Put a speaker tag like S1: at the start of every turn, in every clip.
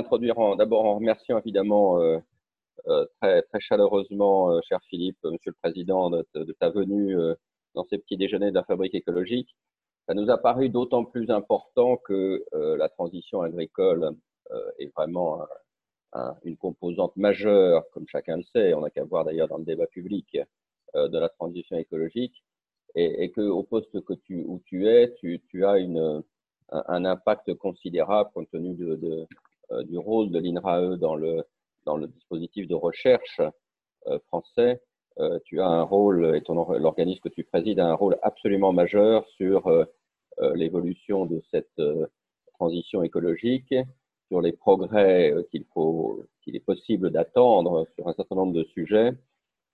S1: Introduire d'abord en remerciant évidemment très, très chaleureusement, cher Philippe, Monsieur le Président, de, ta venue dans ces petits déjeuners de la fabrique écologique. Ça nous a paru d'autant plus important que la transition agricole est vraiment une composante majeure, comme chacun le sait, on n'a qu'à voir d'ailleurs dans le débat public, de la transition écologique et, et qu'au poste que tu, où tu es, tu, tu as une, un, impact considérable compte tenu de, euh, du rôle de l'INRAE dans le, dans le dispositif de recherche euh, français. Euh, tu as un rôle, et l'organisme que tu présides a un rôle absolument majeur sur l'évolution de cette transition écologique, sur les progrès qu'il faut, qu'il est possible d'attendre sur un certain nombre de sujets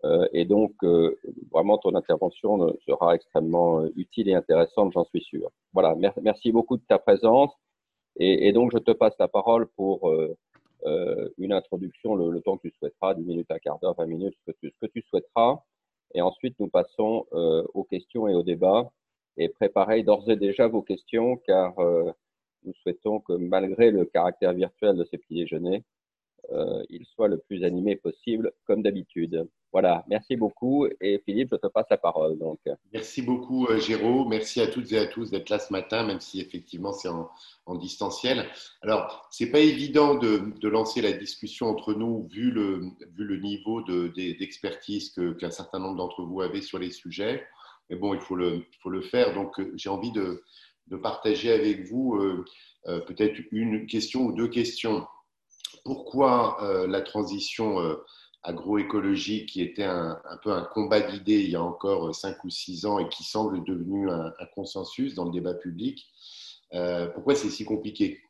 S1: euh, et donc, euh, vraiment, ton intervention sera extrêmement euh, utile et intéressante, j'en suis sûr. Voilà, merci beaucoup de ta présence. Et, donc, je te passe la parole pour une introduction, le, temps que tu souhaiteras, 10 minutes, un quart d'heure, 20 minutes, ce que, tu, ce que tu souhaiteras. Et ensuite, nous passons aux questions et au débat. Et préparez d'ores et déjà vos questions, car nous souhaitons que malgré le caractère virtuel de ces petits déjeuners, il soit le plus animé possible, comme d'habitude. Voilà, merci beaucoup. Et Philippe, je te passe la parole. Donc.
S2: Merci beaucoup, euh, Géraud. Merci à toutes et à tous d'être là ce matin, même si effectivement c'est en, distanciel. Alors, ce n'est pas évident de, lancer la discussion entre nous, vu le, niveau d'expertise qu'un certain nombre d'entre vous avez sur les sujets. Mais bon, il faut le, faut le faire. Donc, euh, j'ai envie de, partager avec vous euh, peut-être une question ou deux questions. Pourquoi la transition agroécologie qui était un, peu un combat d'idées il y a encore cinq ou six ans et qui semble devenu un, consensus dans le débat public. Euh, pourquoi c'est si compliqué?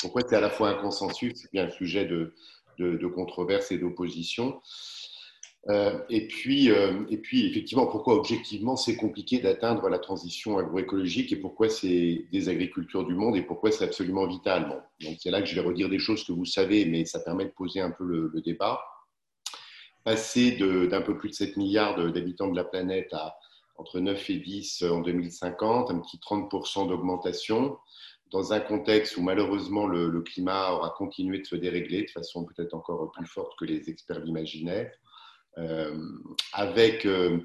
S2: Pourquoi c'est à la fois un consensus c'est bien un sujet de, de, controverse et d'opposition? Euh, et, puis, euh, et puis, effectivement, pourquoi objectivement c'est compliqué d'atteindre la transition agroécologique et pourquoi c'est des agricultures du monde et pourquoi c'est absolument vital? donc c'est là que je vais redire des choses que vous savez, mais ça permet de poser un peu le débat passer d'un peu plus de 7 milliards d'habitants de la planète à entre 9 et 10 en 2050, un petit 30% d'augmentation, dans un contexte où malheureusement le, climat aura continué de se dérégler de façon peut-être encore plus forte que les experts l'imaginaient, avec euh,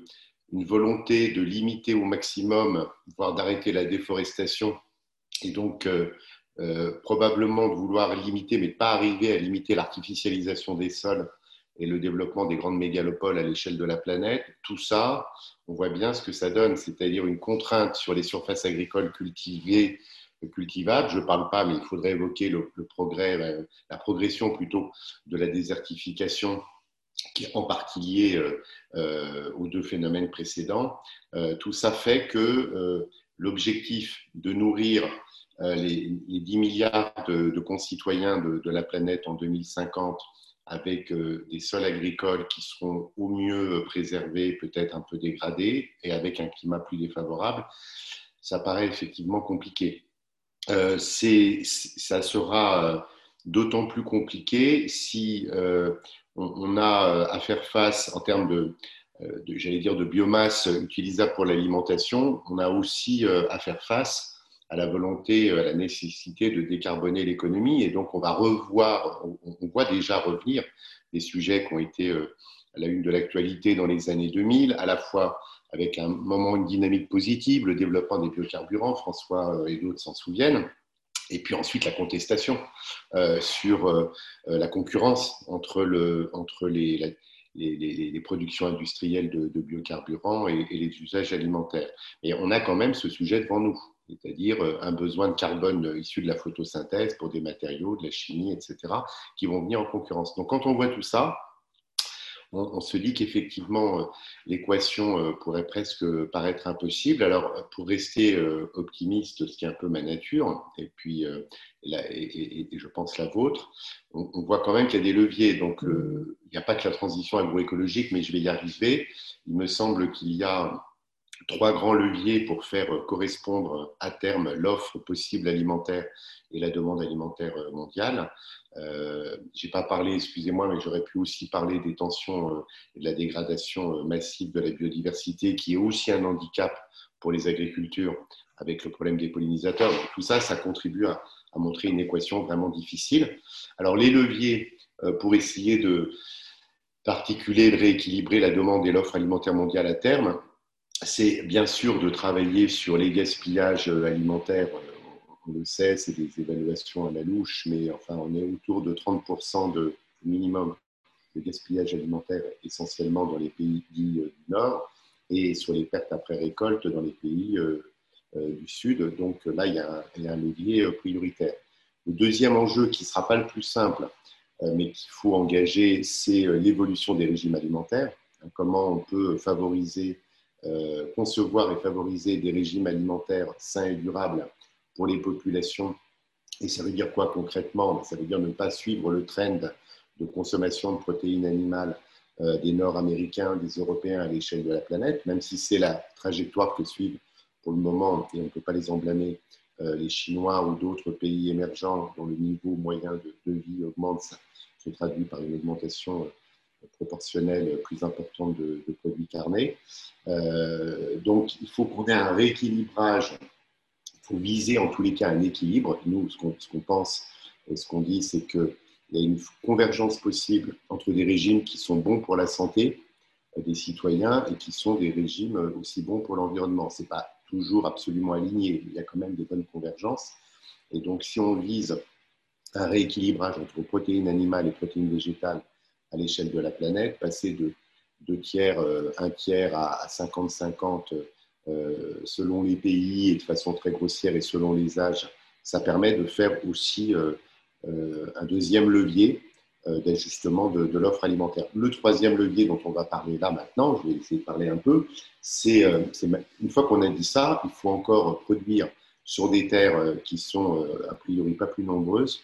S2: une volonté de limiter au maximum, voire d'arrêter la déforestation, et donc euh, probablement de vouloir limiter, mais pas arriver à limiter l'artificialisation des sols et le développement des grandes mégalopoles à l'échelle de la planète, tout ça, on voit bien ce que ça donne, c'est-à-dire une contrainte sur les surfaces agricoles cultivées, cultivables. Je ne parle pas, mais il faudrait évoquer le, progrès, la, progression plutôt de la désertification qui est en partie liée euh, euh, aux deux phénomènes précédents. Euh, tout ça fait que l'objectif de nourrir les, 10 milliards de, concitoyens de, la planète en 2050 avec des sols agricoles qui seront au mieux préservés, peut-être un peu dégradés, et avec un climat plus défavorable, ça paraît effectivement compliqué. Ça sera d'autant plus compliqué si on, a à faire face en termes de, de j'allais dire, de biomasse utilisable pour l'alimentation, on a aussi à faire face à la volonté, à la nécessité de décarboner l'économie. Et donc, on va revoir, on, voit déjà revenir des sujets qui ont été euh, à la une de l'actualité dans les années 2000, à la fois avec un moment, une dynamique positive, le développement des biocarburants, François euh, et d'autres s'en souviennent, et puis ensuite la contestation euh, sur la concurrence entre, le, entre les, les, productions industrielles de, biocarburants et, et, les usages alimentaires. Et on a quand même ce sujet devant nous c'est-à-dire euh, un besoin de carbone issu de la photosynthèse pour des matériaux, de la chimie, etc., qui vont venir en concurrence. Donc quand on voit tout ça, on, se dit qu'effectivement, euh, l'équation euh, pourrait presque paraître impossible. Alors, pour rester optimiste, ce qui est un peu ma nature, et puis, et, je pense la vôtre, on, voit quand même qu'il y a des leviers. Donc, il n'y a pas que la transition agroécologique, mais je vais y arriver. Il me semble qu'il y a trois grands leviers pour faire correspondre à terme l'offre possible alimentaire et la demande alimentaire mondiale. Euh, je n'ai pas parlé, excusez-moi, mais j'aurais pu aussi parler des tensions euh, et de la dégradation euh, massive de la biodiversité, qui est aussi un handicap pour les agricultures avec le problème des pollinisateurs. tout ça, ça contribue à, montrer une équation vraiment difficile. Alors les leviers pour essayer de d'articuler, de rééquilibrer la demande et l'offre alimentaire mondiale à terme, c'est bien sûr de travailler sur les gaspillages alimentaires. On le sait, c'est des évaluations à la louche, mais enfin, on est autour de 30% de minimum de gaspillage alimentaire, essentiellement dans les pays euh, du Nord, et sur les pertes après récolte dans les pays euh, euh, du Sud. Donc là, il y, a un, il y a un levier prioritaire. Le deuxième enjeu, qui ne sera pas le plus simple, mais qu'il faut engager, c'est l'évolution des régimes alimentaires. Comment on peut favoriser euh, concevoir et favoriser des régimes alimentaires sains et durables pour les populations. Et ça veut dire quoi concrètement? Ça veut dire ne pas suivre le trend de consommation de protéines animales euh, des Nord-Américains, des Européens à l'échelle de la planète, même si c'est la trajectoire que suivent pour le moment, et on ne peut pas les en blâmer, euh, les Chinois ou d'autres pays émergents dont le niveau moyen de, de vie augmente, se traduit par une augmentation proportionnelle plus importante de, produits carnés. Euh, donc, il faut qu'on ait un rééquilibrage. Il faut viser en tous les cas un équilibre. Nous, ce qu'on pense et ce qu'on dit, c'est qu'il y a une convergence possible entre des régimes qui sont bons pour la santé des citoyens et qui sont des régimes aussi bons pour l'environnement. Ce n'est pas toujours absolument aligné, il y a quand même des bonnes convergences. Et donc, si on vise un rééquilibrage entre protéines animales et protéines végétales à l'échelle de la planète, passer de deux tiers, euh, un tiers à 50-50 euh, selon les pays et de façon très grossière et selon les âges, ça permet de faire aussi euh, un deuxième levier d'ajustement de, de l'offre alimentaire. Le troisième levier dont on va parler là maintenant, je vais essayer de parler un peu, c'est une fois qu'on a dit ça, il faut encore produire sur des terres qui sont a priori pas plus nombreuses,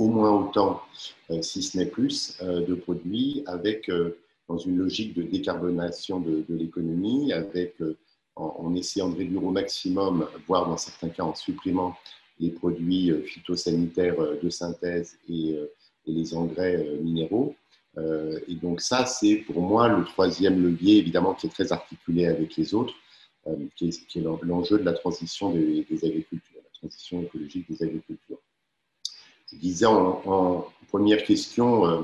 S2: au moins autant, euh, si ce n'est plus, euh, de produits avec, euh, dans une logique de décarbonation de, l'économie, avec, en, essayant de réduire au maximum, voire dans certains cas en supprimant les produits phytosanitaires de synthèse et, les engrais minéraux. et donc ça, c'est pour moi le troisième levier, évidemment, qui est très articulé avec les autres, qui est, l'enjeu de la transition des, des agricultures, la transition écologique des agricultures je disais en, première question, euh,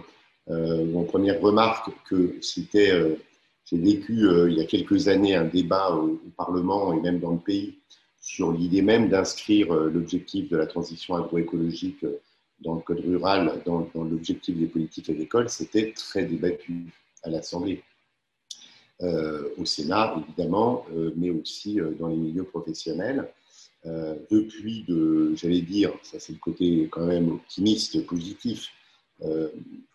S2: euh, en première remarque, que c'était, euh, j'ai vécu il y a quelques années un débat au, Parlement et même dans le pays sur l'idée même d'inscrire l'objectif de la transition agroécologique dans le code rural, dans, l'objectif des politiques agricoles, c'était très débattu à l'Assemblée. au Sénat, évidemment, mais aussi dans les milieux professionnels. Euh, depuis de, j'allais dire, ça c'est le côté quand même optimiste, positif, euh,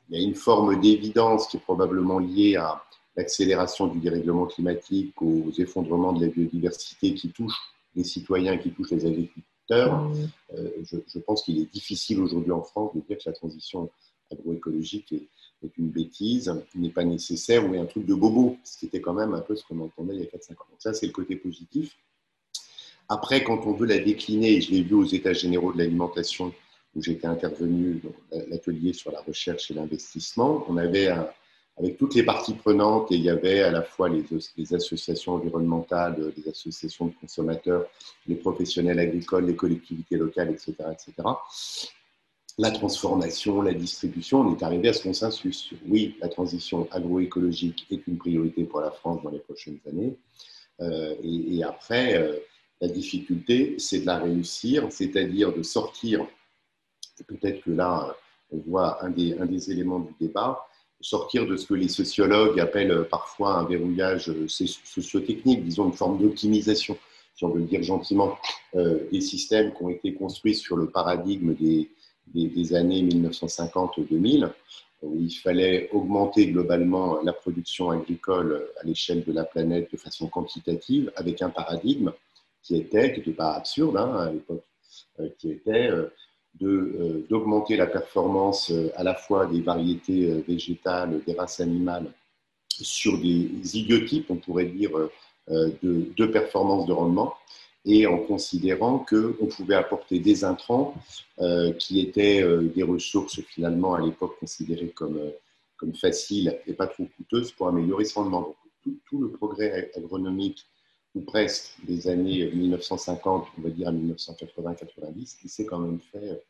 S2: il y a une forme d'évidence qui est probablement liée à l'accélération du dérèglement climatique, aux effondrements de la biodiversité qui touchent les citoyens, qui touchent les agriculteurs. Euh, je, pense qu'il est difficile aujourd'hui en France de dire que la transition agroécologique est, est une bêtise, n'est pas nécessaire ou est un truc de bobo, ce qui était quand même un peu ce qu'on entendait il y a 4-5 ans. Donc ça, c'est le côté positif. Après, quand on veut la décliner, je l'ai vu aux États généraux de l'alimentation, où j'étais intervenu dans l'atelier sur la recherche et l'investissement, on avait, avec toutes les parties prenantes, et il y avait à la fois les, associations environnementales, les associations de consommateurs, les professionnels agricoles, les collectivités locales, etc., etc., la transformation, la distribution, on est arrivé à ce consensus oui, la transition agroécologique est une priorité pour la France dans les prochaines années. Euh, et, après, euh, la difficulté, c'est de la réussir, c'est-à-dire de sortir, peut-être que là, on voit un des, éléments du débat, sortir de ce que les sociologues appellent parfois un verrouillage sociotechnique, disons une forme d'optimisation, si on veut le dire gentiment, euh, des systèmes qui ont été construits sur le paradigme des années 1950-2000, où il fallait augmenter globalement la production agricole à l'échelle de la planète de façon quantitative, avec un paradigme qui était, qui n'était pas absurde hein, à l'époque, euh, qui était euh, euh, d'augmenter la performance à la fois des variétés végétales, des races animales, sur des idiotypes, on pourrait dire, de, de performance de rendement, et en considérant qu'on pouvait apporter des intrants qui étaient des ressources finalement à l'époque considérées comme, comme faciles et pas trop coûteuses pour améliorer ce rendement. Donc, tout, tout, le progrès agronomique ou presque, des années 1950, on va dire à 1980-90, qui s'est quand même fait,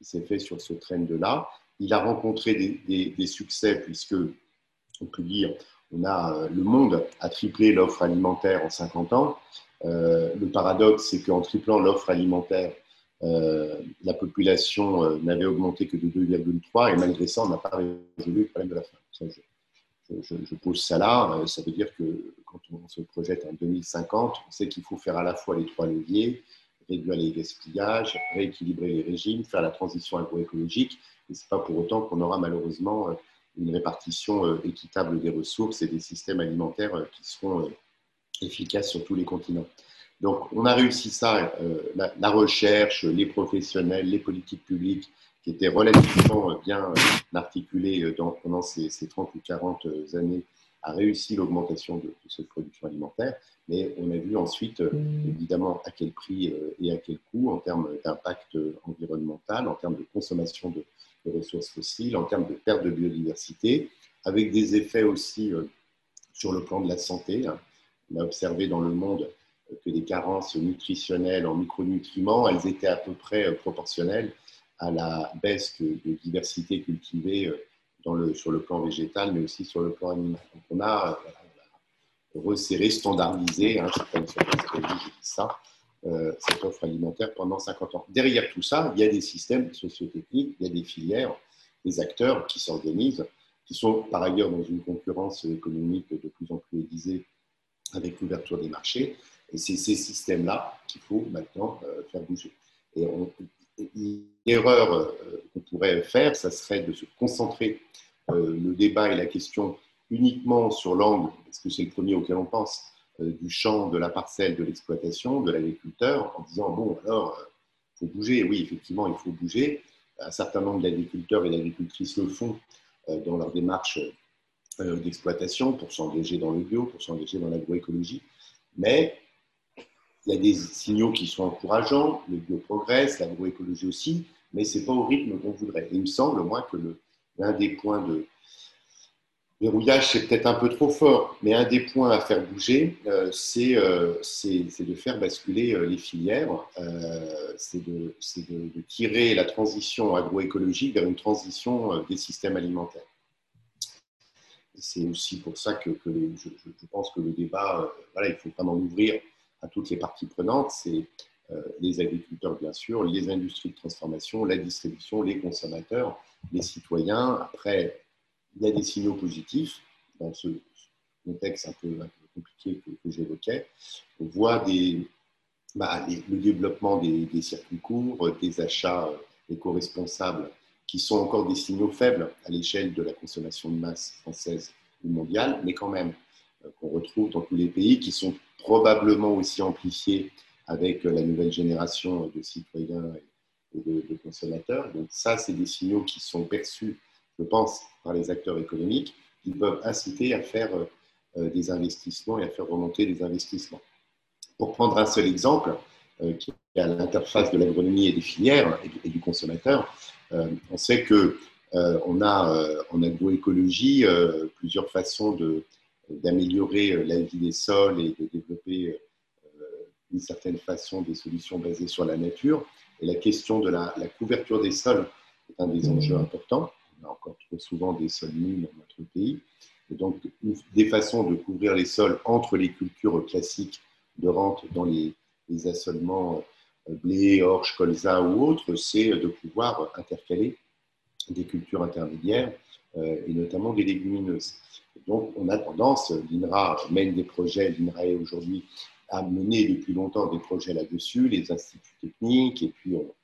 S2: s'est fait sur ce trend-là. Il a rencontré des, succès puisque, on peut dire, on a, le monde a triplé l'offre alimentaire en 50 ans. Euh, le paradoxe, c'est qu'en triplant l'offre alimentaire, euh, la population euh, n'avait augmenté que de 2,3 et malgré ça, on n'a pas résolu le problème de la faim. je, pose ça là. ça veut dire que quand on se projette en 2050, on sait qu'il faut faire à la fois les trois leviers, réduire les gaspillages, rééquilibrer les régimes, faire la transition agroécologique. Et ce n'est pas pour autant qu'on aura malheureusement une répartition équitable des ressources et des systèmes alimentaires qui seront efficace sur tous les continents. Donc, on a réussi ça, euh, la, recherche, les professionnels, les politiques publiques, qui étaient relativement bien euh, articulées euh, pendant ces, 30 ou 40 années, a réussi l'augmentation de, cette production alimentaire. Mais on a vu ensuite, évidemment, à quel prix et à quel coût, en termes d'impact environnemental, en termes de consommation de, de, ressources fossiles, en termes de perte de biodiversité, avec des effets aussi sur le plan de la santé. Hein on a observé dans le monde que les carences nutritionnelles en micronutriments, elles étaient à peu près euh, proportionnelles à la baisse de, diversité cultivée euh, sur le plan végétal, mais aussi sur le plan animal. Donc on a euh, resserré, standardisé, hein, ça, cette offre alimentaire pendant 50 ans. Derrière tout ça, il y a des systèmes sociotechniques, il y a des filières, des acteurs qui s'organisent, qui sont par ailleurs dans une concurrence économique de plus en plus aiguisée avec l'ouverture des marchés. Et c'est ces systèmes-là qu'il faut maintenant euh, faire bouger. Et l'erreur euh, qu'on pourrait faire, ça serait de se concentrer euh, le débat et la question uniquement sur l'angle, parce que c'est le premier auquel on pense, du champ, de la parcelle, de l'exploitation, de l'agriculteur, en disant, bon, alors, il faut bouger. Oui, effectivement, il faut bouger. Un certain nombre d'agriculteurs et d'agricultrices le font dans leur démarche euh, d'exploitation pour s'engager dans le bio, pour s'engager dans l'agroécologie. Mais il y a des signaux qui sont encourageants, le bio progresse, l'agroécologie aussi, mais ce n'est pas au rythme qu'on voudrait. il me semble, moi, que l'un des points de verrouillage, c'est peut-être un peu trop fort, mais un des points à faire bouger, euh, euh, c'est de faire basculer les filières, c'est de, tirer la transition agroécologique vers une transition des systèmes alimentaires c'est aussi pour ça que, je, pense que le débat, euh, voilà, il faut vraiment l'ouvrir à toutes les parties prenantes. C'est euh, les agriculteurs, bien sûr, les industries de transformation, la distribution, les consommateurs, les citoyens. Après, il y a des signaux positifs dans ce contexte un peu, compliqué que, j'évoquais. On voit bah, le développement des, circuits courts, des achats éco-responsables qui sont encore des signaux faibles à l'échelle de la consommation de masse française ou mondiale, mais quand même euh, qu'on retrouve dans tous les pays, qui sont probablement aussi amplifiés avec euh, la nouvelle génération de citoyens et de, consommateurs. Donc ça, c'est des signaux qui sont perçus, je pense, par les acteurs économiques, qui peuvent inciter à faire euh, des investissements et à faire remonter des investissements. Pour prendre un seul exemple, qui est à l'interface de l'agronomie et des filières et du consommateur, euh, on sait que euh, on a euh, en agroécologie plusieurs façons d'améliorer la vie des sols et de développer d'une certaine façon des solutions basées sur la nature. Et la question de la, couverture des sols est un des enjeux importants. On a encore trop souvent des sols nus dans notre pays. Et donc, des façons de couvrir les sols entre les cultures classiques de rente dans les, les assolements blé, orge, colza ou autre, c'est de pouvoir intercaler des cultures intermédiaires euh, et notamment des légumineuses. Donc, on a tendance, l'INRA mène des projets, l'INRA est aujourd'hui à mener depuis longtemps des projets là-dessus, les instituts techniques, et puis on,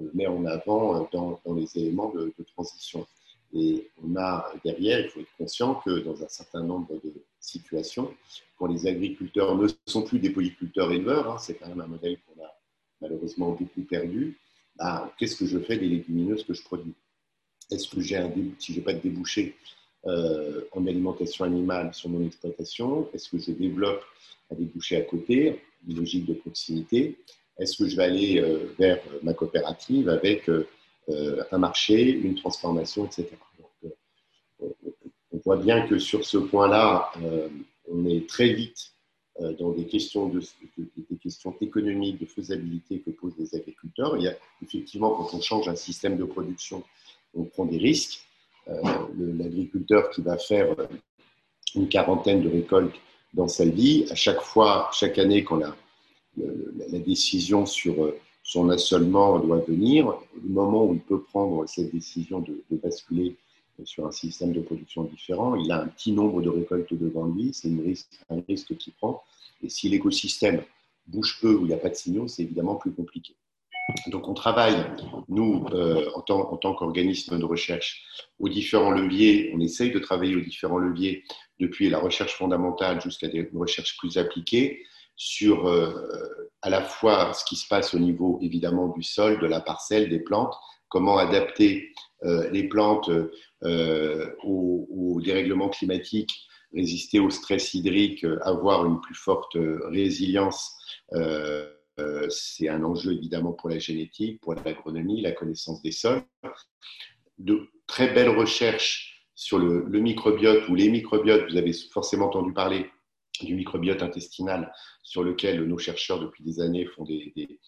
S2: le met en avant dans, les éléments de, transition. Et on a derrière, il faut être conscient que dans un certain nombre de situations, quand les agriculteurs ne sont plus des polyculteurs éleveurs, hein, c'est quand même un modèle qu'on a malheureusement beaucoup perdu, bah, qu'est-ce que je fais des légumineuses que je produis? Est-ce que j'ai un si je n'ai pas de débouché euh, en alimentation animale sur mon exploitation, est-ce que je développe un débouché à côté, une logique de proximité Est-ce que je vais aller euh, vers ma coopérative avec euh, un marché, une transformation, etc. on voit bien que sur ce point-là, on est très vite dans des questions, de, des questions économiques, de faisabilité que posent les agriculteurs. Il y a effectivement, quand on change un système de production, on prend des risques. L'agriculteur qui va faire une quarantaine de récoltes dans sa vie, à chaque fois, chaque année, quand la, décision sur son assolement doit venir, le moment où il peut prendre cette décision de, basculer sur un système de production différent, il a un petit nombre de récoltes devant lui, c'est un risque qu'il prend. Et si l'écosystème bouge peu ou il n'y a pas de signaux, c'est évidemment plus compliqué. Donc on travaille, nous, euh, en tant, en tant qu'organisme de recherche, aux différents leviers, on essaye de travailler aux différents leviers depuis la recherche fondamentale jusqu'à des recherches plus appliquées sur euh, à la fois ce qui se passe au niveau évidemment du sol, de la parcelle, des plantes, comment adapter euh, les plantes euh, au, dérèglement climatique, résister au stress hydrique, avoir une plus forte résilience. C'est un enjeu évidemment pour la génétique, pour l'agronomie, la connaissance des sols. De très belles recherches sur le, microbiote ou les microbiotes, vous avez forcément entendu parler, du microbiote intestinal sur lequel nos chercheurs depuis des années font des,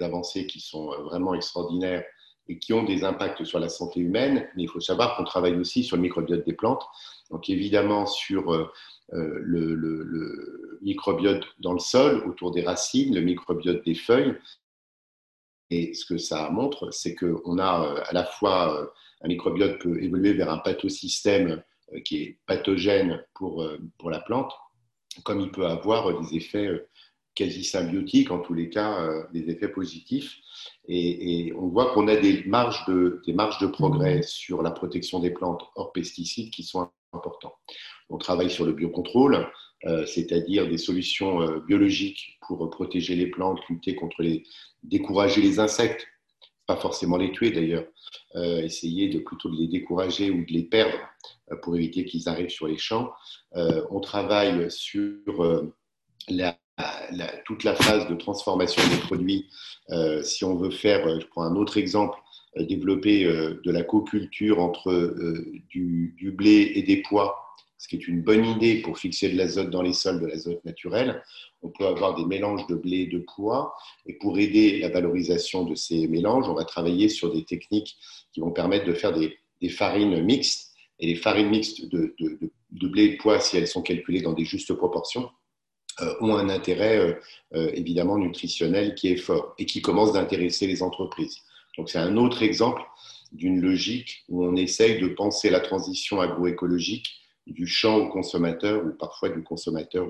S2: avancées qui sont euh, vraiment extraordinaires et qui ont des impacts sur la santé humaine. Mais il faut savoir qu'on travaille aussi sur le microbiote des plantes, donc évidemment sur euh, euh, le, microbiote dans le sol, autour des racines, le microbiote des feuilles. Et ce que ça montre, c'est qu'on a à la fois un microbiote peut évoluer vers un pathosystème qui est pathogène pour, pour la plante, comme il peut avoir des effets euh, quasi symbiotiques, en tous les cas, euh, des effets positifs. Et, on voit qu'on a des marges, de, des marges de progrès mmh. sur la protection des plantes hors pesticides qui sont importants. On travaille sur le biocontrôle, euh, c'est-à-dire des solutions biologiques pour protéger les plantes, lutter contre les, décourager les insectes, pas forcément les tuer d'ailleurs, essayer de plutôt de les décourager ou de les perdre euh, pour éviter qu'ils arrivent sur les champs. Euh, on travaille sur euh, toute la phase de transformation des produits. si on veut faire, je prends un autre exemple, développer de la co-culture entre du, du, blé et des pois, ce qui est une bonne idée pour fixer de l'azote dans les sols, de l'azote naturel. On peut avoir des mélanges de blé et de pois. Et pour aider la valorisation de ces mélanges, on va travailler sur des techniques qui vont permettre de faire des, farines mixtes et les farines mixtes de, blé et de pois, si elles sont calculées dans des justes proportions, euh, ont un intérêt euh, euh, évidemment nutritionnel qui est fort et qui commence d'intéresser les entreprises. Donc c'est un autre exemple d'une logique où on essaye de penser la transition agroécologique du champ au consommateur ou parfois du consommateur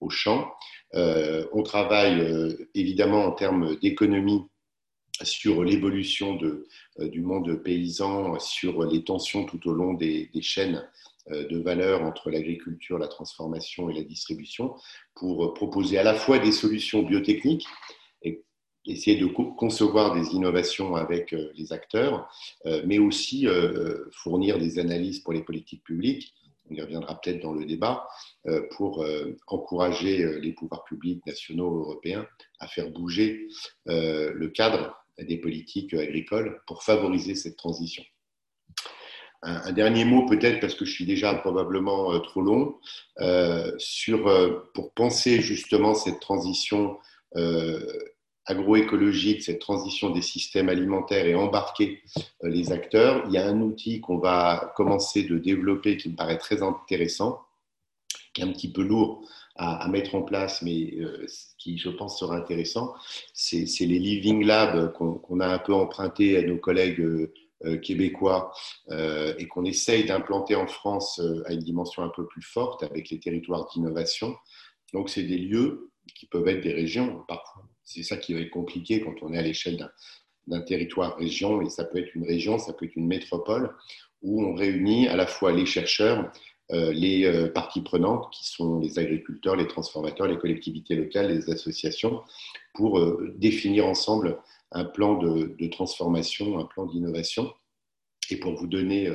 S2: au champ. on travaille évidemment en termes d'économie sur l'évolution euh, du monde paysan, sur les tensions tout au long des, chaînes euh, de valeur entre l'agriculture, la transformation et la distribution, pour proposer à la fois des solutions biotechniques essayer de concevoir des innovations avec euh, les acteurs, mais aussi fournir des analyses pour les politiques publiques on y reviendra peut-être dans le débat, pour encourager les pouvoirs publics nationaux européens à faire bouger le cadre des politiques agricoles pour favoriser cette transition. Un, dernier mot peut-être, parce que je suis déjà probablement euh, trop long, euh, sur, euh, pour penser justement cette transition agroécologique, cette transition des systèmes alimentaires et embarquer les acteurs, il y a un outil qu'on va commencer de développer qui me paraît très intéressant, qui est un petit peu lourd à, mettre en place, mais euh, qui, je pense, sera intéressant, c'est les Living Labs qu'on a un peu emprunté à nos collègues euh, euh, québécois et qu'on essaye d'implanter en France à une dimension un peu plus forte avec les territoires d'innovation. Donc, c'est des lieux qui peuvent être des régions parfois. C'est ça qui va être compliqué quand on est à l'échelle d'un territoire-région, et ça peut être une région, ça peut être une métropole, où on réunit à la fois les chercheurs, euh, les euh, parties prenantes, qui sont les agriculteurs, les transformateurs, les collectivités locales, les associations, pour euh, définir ensemble un plan de, transformation, un plan d'innovation. Et pour vous donner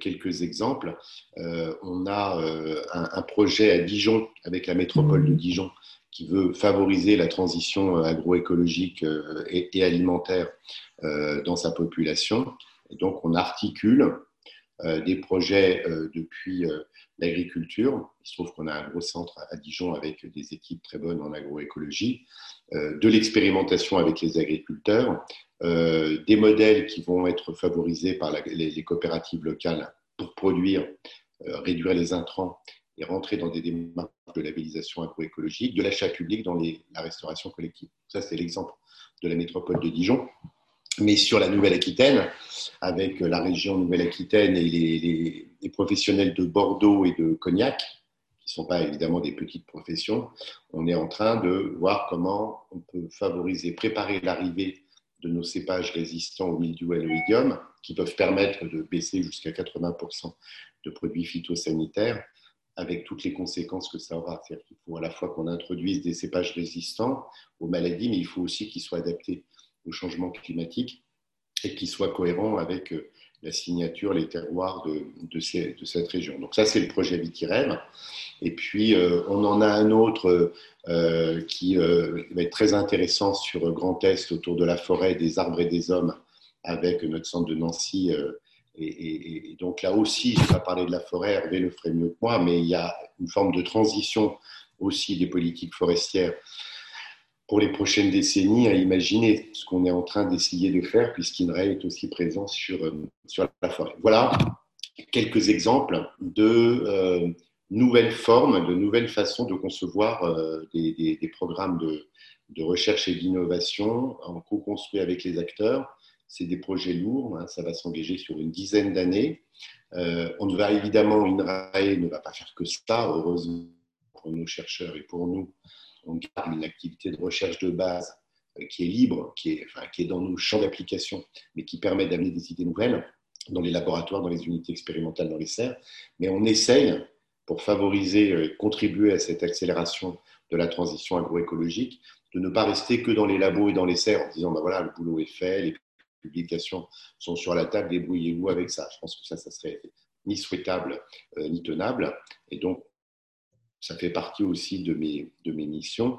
S2: quelques exemples, on a un, projet à Dijon, avec la métropole de Dijon, qui veut favoriser la transition agroécologique et, et alimentaire dans sa population. Donc, on articule des projets depuis l'agriculture. Il se trouve qu'on a un gros centre à Dijon avec des équipes très bonnes en agroécologie, de l'expérimentation avec les agriculteurs, des modèles qui vont être favorisés par les, coopératives locales pour produire, réduire les intrants et rentrer dans des démarches de labellisation agroécologique, de l'achat public dans la restauration collective. Ça, c'est l'exemple de la métropole de Dijon. Mais sur la Nouvelle-Aquitaine, avec la région Nouvelle-Aquitaine et les, professionnels de Bordeaux et de Cognac, qui ne sont pas évidemment des petites professions, on est en train de voir comment on peut favoriser, préparer l'arrivée de nos cépages résistants au mildiou et à l'oïdium, qui peuvent permettre de baisser jusqu'à 80% de produits phytosanitaires avec toutes les conséquences que ça aura. C'est-à-dire qu'il faut à la fois qu'on introduise des cépages résistants aux maladies, mais il faut aussi qu'ils soient adaptés au changement climatique et qu'ils soient cohérents avec euh, la signature, les terroirs de, cette région. Donc ça, c'est le projet Vitirem. Et puis, euh, on en a un autre euh, qui va être très intéressant sur Grand Est, autour de la forêt, des arbres et des hommes, avec notre centre de Nancy et, donc là aussi, je vais parler de la forêt, Hervé le ferait mieux que moi, mais il y a une forme de transition aussi des politiques forestières pour les prochaines décennies à imaginer ce qu'on est en train d'essayer de faire, puisqu'INRAE est aussi présent sur, euh, sur la forêt. Voilà quelques exemples de euh, nouvelles formes, de nouvelles façons de concevoir euh, des, programmes de recherche et d'innovation en co-construit avec les acteurs c'est des projets lourds, hein, ça va s'engager sur une dizaine d'années. Euh, on ne va évidemment, INRAE ne va pas faire que ça, heureusement pour nos chercheurs et pour nous. On garde une activité de recherche de base euh, qui est libre, qui est, dans nos champs d'application, mais qui permet d'amener des idées nouvelles dans les laboratoires, dans les unités expérimentales, dans les serres. Mais on essaye, pour favoriser et contribuer à cette accélération de la transition agroécologique, de ne pas rester que dans les labos et dans les serres en disant ben voilà, le boulot est fait, les publications sont sur la table, débrouillez-vous avec ça. Je pense que ça, ça serait ni souhaitable euh, ni tenable. Et donc, ça fait partie aussi de mes, de mes missions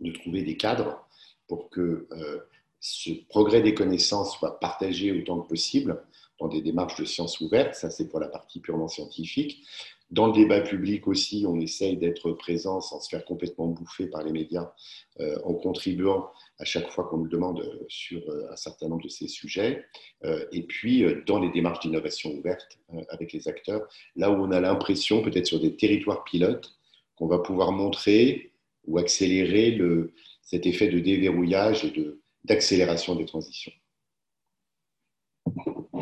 S2: de trouver des cadres pour que euh, ce progrès des connaissances soit partagé autant que possible dans des démarches de sciences ouvertes. Ça, c'est pour la partie purement scientifique. Dans le débat public aussi, on essaye d'être présent sans se faire complètement bouffer par les médias euh, en contribuant à chaque fois qu'on nous demande euh, sur euh, un certain nombre de ces sujets. et puis, dans les démarches d'innovation ouverte avec les acteurs, là où on a l'impression, peut-être sur des territoires pilotes, qu'on va pouvoir montrer ou accélérer cet effet de déverrouillage et d'accélération des transitions.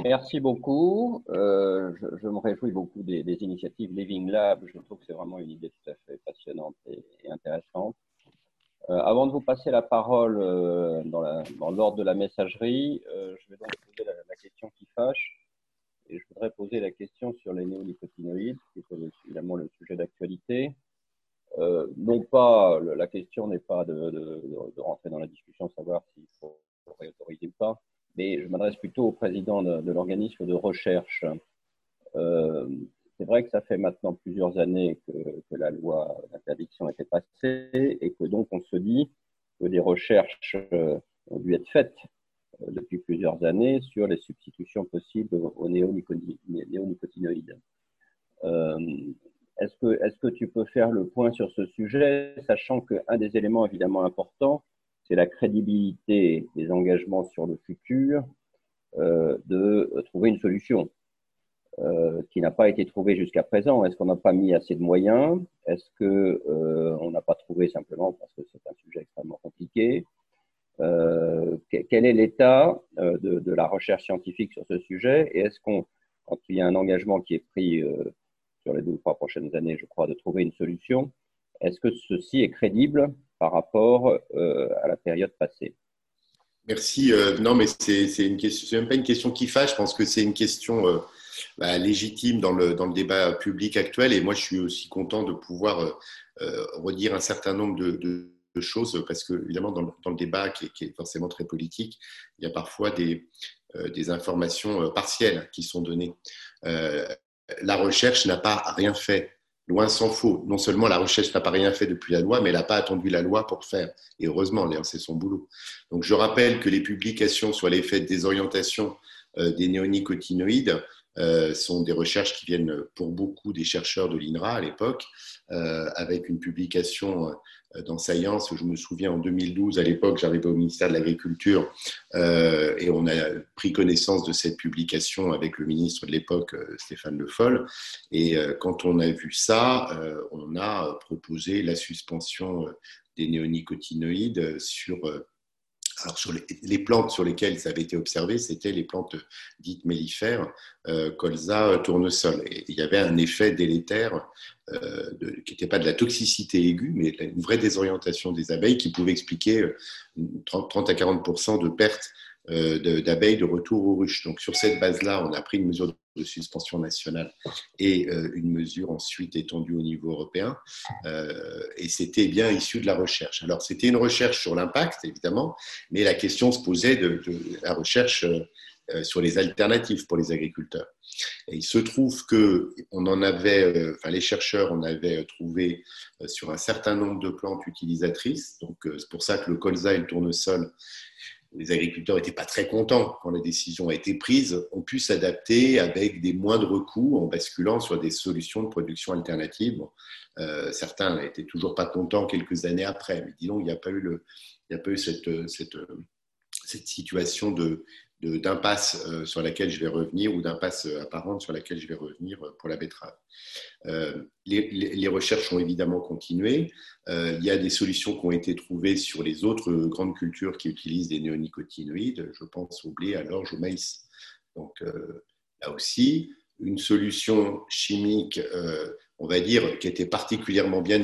S1: Merci beaucoup. Euh, je, me réjouis beaucoup des, initiatives Living Lab. Je trouve que c'est vraiment une idée tout à fait passionnante et, intéressante. Euh, avant de vous passer la parole euh, dans l'ordre de la messagerie, je vais donc poser la, question qui fâche. Et je voudrais poser la question sur les néonicotinoïdes, qui est évidemment le sujet d'actualité. non pas, la question n'est pas de, de, rentrer dans la discussion, savoir s'il faut réautoriser ou pas, mais je m'adresse plutôt au président de, l'organisme de recherche. Euh, c'est vrai que ça fait maintenant plusieurs années que, la loi d'interdiction a été passée et que donc on se dit que des recherches euh, ont dû être faites euh, depuis plusieurs années sur les substitutions possibles aux néonicotinoïdes. est-ce, que, que tu peux faire le point sur ce sujet, sachant qu'un des éléments évidemment importants, c'est la crédibilité des engagements sur le futur euh, de trouver une solution euh, qui n'a pas été trouvée jusqu'à présent. Est-ce qu'on n'a pas mis assez de moyens? Est-ce qu'on euh, n'a pas trouvé simplement parce que c'est un sujet extrêmement compliqué? Quel est l'état de, de, la recherche scientifique sur ce sujet? Et est-ce qu'on, quand il y a un engagement qui est pris sur les deux ou trois prochaines années, je crois, de trouver une solution, est-ce que ceci est crédible par rapport euh, à la période passée.
S2: Merci. Euh, non, mais c'est une question, même pas une question qui fâche. Je pense que c'est une question euh, bah, légitime dans le, débat public actuel. Et moi, je suis aussi content de pouvoir redire un certain nombre de, choses parce que, évidemment, dans le, débat qui est, forcément très politique, il y a parfois des informations partielles qui sont données. la recherche n'a pas rien fait Loin s'en faut. Non seulement la recherche n'a pas rien fait depuis la loi, mais elle n'a pas attendu la loi pour faire. Et heureusement, c'est son boulot. Donc je rappelle que les publications sur l'effet de désorientation euh, des néonicotinoïdes sont des recherches qui viennent pour beaucoup des chercheurs de l'INRA à l'époque, avec une publication euh, dans Science. Je me souviens en 2012, à l'époque, j'arrivais au ministère de l'Agriculture euh, et on a pris connaissance de cette publication avec le ministre de l'époque, euh, Stéphane Le Foll. Et quand on a vu ça, on a proposé la suspension des néonicotinoïdes sur alors sur les, plantes sur lesquelles ça avait été observé, c'était les plantes dites mellifères, euh, colza, tournesol. Et il y avait un effet délétère euh, qui n'était pas de la toxicité aiguë, mais une vraie désorientation des abeilles qui pouvait expliquer 30, 30 à 40% de perte euh, d'abeilles de retour aux ruches. Donc sur cette base-là, on a pris une mesure de suspension nationale et euh, une mesure ensuite étendue au niveau européen. Euh, et c'était bien issu de la recherche. Alors c'était une recherche sur l'impact, évidemment, mais la question se posait de, la recherche sur les alternatives pour les agriculteurs. Et il se trouve que on en avait, enfin les chercheurs en avaient trouvé sur un certain nombre de plantes utilisatrices. Donc c'est pour ça que le colza et le tournesol les agriculteurs n'étaient pas très contents quand la décision a été prise, ont pu s'adapter avec des moindres coûts en basculant sur des solutions de production alternatives. Euh, certains n'étaient toujours pas contents quelques années après, mais disons, il n'y a pas eu, le, il n'y a pas eu cette, cette, cette situation de, d'impasse euh, sur laquelle je vais revenir ou d'impasse euh, apparente sur laquelle je vais revenir euh, pour la betterave. les, recherches ont évidemment continué. il y a des solutions qui ont été trouvées sur les autres grandes cultures qui utilisent des néonicotinoïdes. Je pense au blé, à l'orge, au maïs. Donc là aussi, une solution chimique, on va dire, qui était particulièrement bien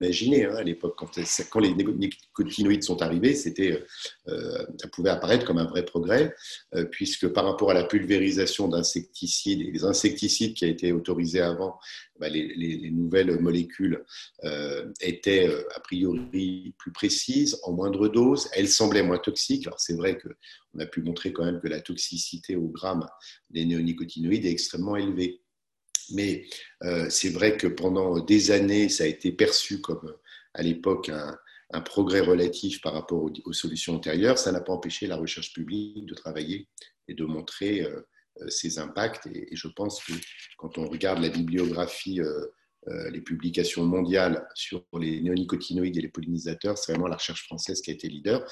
S2: Imaginez, hein, à l'époque, quand, les nicotinoïdes sont arrivés, c'était, euh, ça pouvait apparaître comme un vrai progrès, euh, puisque par rapport à la pulvérisation d'insecticides, et les insecticides qui a été autorisés avant, bah, les, nouvelles molécules euh, étaient a priori plus précises, en moindre dose, elles semblaient moins toxiques. Alors c'est vrai qu'on a pu montrer quand même que la toxicité au gramme des néonicotinoïdes est extrêmement élevée. Mais euh, c'est vrai que pendant des années, ça a été perçu comme à l'époque un, progrès relatif par rapport aux, solutions antérieures. Ça n'a pas empêché la recherche publique de travailler et de montrer euh, euh, ses impacts. Et, je pense que quand on regarde la bibliographie, les publications mondiales sur les néonicotinoïdes et les pollinisateurs, c'est vraiment la recherche française qui a été leader,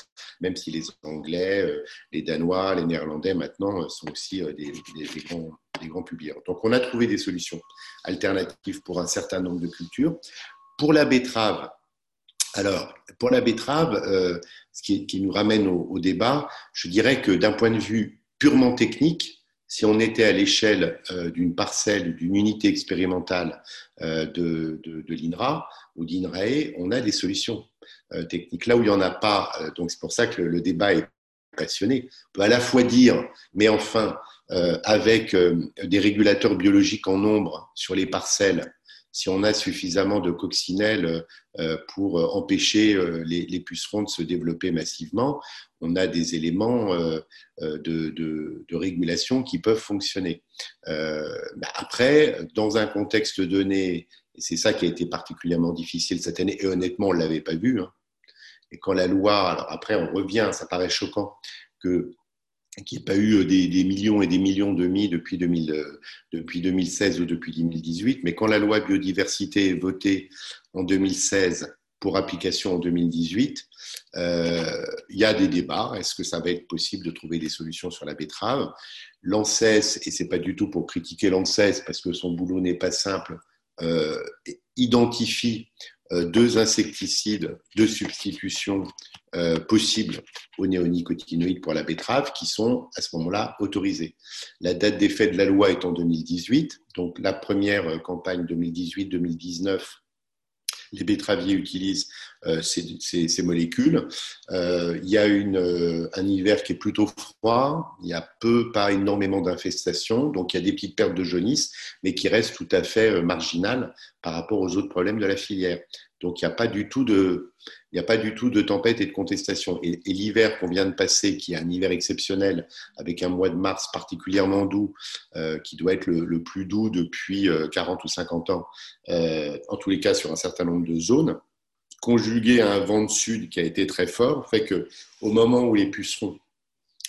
S2: même si les Anglais, les Danois, les Néerlandais maintenant sont aussi des, grands des grands publics. Donc, on a trouvé des solutions alternatives pour un certain nombre de cultures. Pour la betterave, alors, pour la betterave, euh, ce qui, nous ramène au, débat, je dirais que d'un point de vue purement technique, si on était à l'échelle euh, d'une parcelle, d'une unité expérimentale euh, de, l'INRA ou d'INRAE, on a des solutions techniques. Là où il n'y en a pas, donc c'est pour ça que le, débat est passionné, on peut à la fois dire, mais enfin, euh, avec euh, des régulateurs biologiques en nombre sur les parcelles, si on a suffisamment de coccinelles euh, pour empêcher les, pucerons de se développer massivement, on a des éléments de, régulation qui peuvent fonctionner. après, dans un contexte donné, et c'est ça qui a été particulièrement difficile cette année, et honnêtement, on ne l'avait pas vu, hein, et quand la loi, alors après on revient, ça paraît choquant, que qu'il n'y ait pas eu euh, des, millions et des millions de mis depuis, 2000, euh, 2016 ou depuis 2018, mais quand la loi biodiversité est votée en 2016 pour application en 2018, euh, il y a des débats. Est-ce que ça va être possible de trouver des solutions sur la betterave? L'ANSES, et c'est pas du tout pour critiquer l'ANSES parce que son boulot n'est pas simple, identifie deux insecticides de substitution euh, possibles aux néonicotinoïdes pour la betterave qui sont à ce moment-là autorisés. La date d'effet de la loi est en 2018, donc la première euh, campagne 2018-2019 les betteraviers utilisent euh, ces, molécules. il y a une, un hiver qui est plutôt froid, il y a peu, pas énormément d'infestations, donc il y a des petites pertes de jaunisse, mais qui restent tout à fait marginales par rapport aux autres problèmes de la filière. Donc, il n'y a pas du tout de, n'y a pas du tout de tempête et de contestation. Et, l'hiver qu'on vient de passer, qui est un hiver exceptionnel, avec un mois de mars particulièrement doux, euh, qui doit être le, plus doux depuis 40 euh, ou 50 ans, euh, en tous les cas sur un certain nombre de zones, conjugué à un vent de sud qui a été très fort, fait que au moment où les pucerons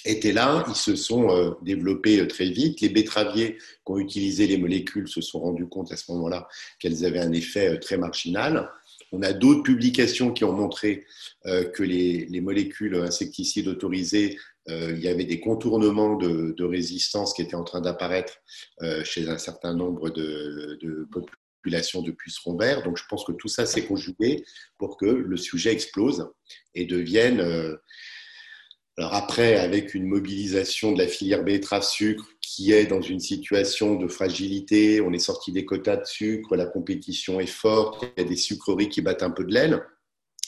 S2: étaient là, ils se sont développés très vite. Les betteraviers qui ont utilisé les molécules se sont rendus compte à ce moment-là qu'elles avaient un effet très marginal. On a d'autres publications qui ont montré que les, molécules insecticides autorisées euh, il y avait des contournements de, résistance qui étaient en train d'apparaître euh, chez un certain nombre de, populations de pucerons verts. Donc je pense que tout ça s'est conjugué pour que le sujet explose et devienne... Euh, alors après, avec une mobilisation de la filière betterave-sucre qui est dans une situation de fragilité, on est sorti des quotas de sucre, la compétition est forte, il y a des sucreries qui battent un peu de l'aile.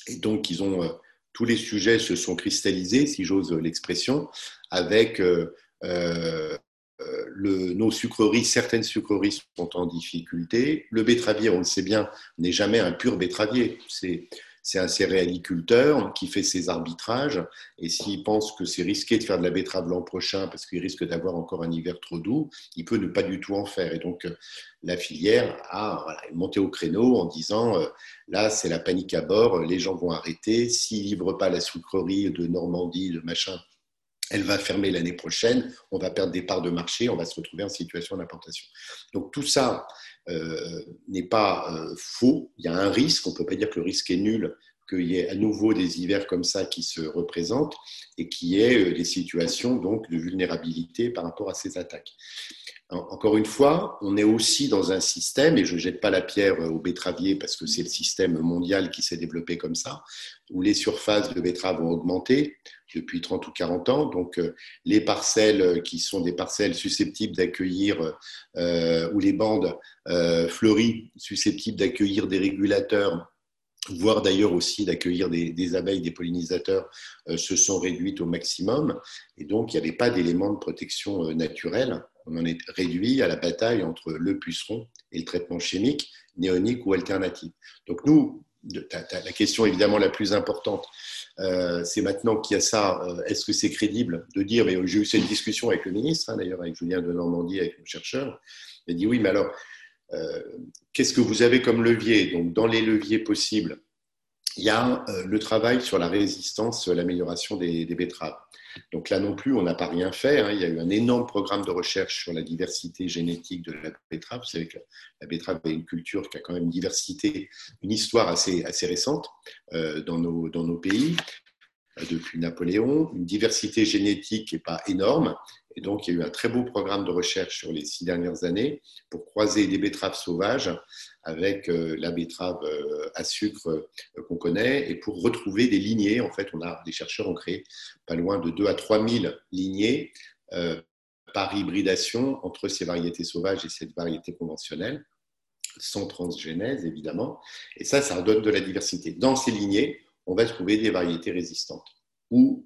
S2: Et donc, ils ont tous les sujets se sont cristallisés, si j'ose l'expression, avec euh, euh, nos sucreries, certaines sucreries sont en difficulté. Le betteravier, on le sait bien, n'est jamais un pur betteravier. C'est c'est un céréaliculteur qui fait ses arbitrages. Et s'il pense que c'est risqué de faire de la betterave l'an prochain parce qu'il risque d'avoir encore un hiver trop doux, il peut ne pas du tout en faire. Et donc, euh, la filière a monté au créneau en disant euh, là, c'est la panique à bord, les gens vont arrêter. S'ils ne livrent pas la sucrerie de Normandie, de machin, elle va fermer l'année prochaine, on va perdre des parts de marché, on va se retrouver en situation d'importation. Donc tout ça n'est pas euh, faux, il y a un risque, on ne peut pas dire que le risque est nul, qu'il y ait à nouveau des hivers comme ça qui se représentent et qu'il y ait euh, des situations donc de vulnérabilité par rapport à ces attaques. Encore une fois, on est aussi dans un système, et je ne jette pas la pierre aux betteraviers parce que c'est le système mondial qui s'est développé comme ça, où les surfaces de betteraves ont augmenté depuis 30 ou 40 ans. Donc, euh, les parcelles qui sont des parcelles susceptibles d'accueillir, euh, ou les bandes euh, fleuries susceptibles d'accueillir des régulateurs, voire d'ailleurs aussi d'accueillir des, abeilles, des pollinisateurs, se sont réduites au maximum. Et donc, il n'y avait pas d'éléments de protection naturelle. On en est réduit à la bataille entre le puceron et le traitement chimique, néonique ou alternatif. Donc, nous, la question évidemment la plus importante, euh, c'est maintenant qu'il y a ça, euh, est-ce que c'est crédible de dire, mais j'ai eu cette discussion avec le ministre, hein, d'ailleurs avec Julien de Normandie, avec le chercheur, il a dit oui, mais alors, euh, qu'est-ce que vous avez comme levier? Donc, dans les leviers possibles, il y a le travail sur la résistance, l'amélioration des, betteraves. Donc là non plus, on n'a pas rien fait. Hein. Il y a eu un énorme programme de recherche sur la diversité génétique de la betterave. Vous savez que la betterave est une culture qui a quand même une diversité, une histoire assez, récente euh, dans, nos, pays euh, depuis Napoléon, une diversité génétique qui n'est pas énorme. Et donc, il y a eu un très beau programme de recherche sur les six dernières années pour croiser des betteraves sauvages avec euh, la betterave euh, à sucre euh, qu'on connaît et pour retrouver des lignées. En fait, on a, des chercheurs ont créé pas loin de 2 à 3 000 lignées par hybridation entre ces variétés sauvages et cette variété conventionnelle, sans transgénèse évidemment. Et ça, ça redonne de la diversité. Dans ces lignées, on va trouver des variétés résistantes ou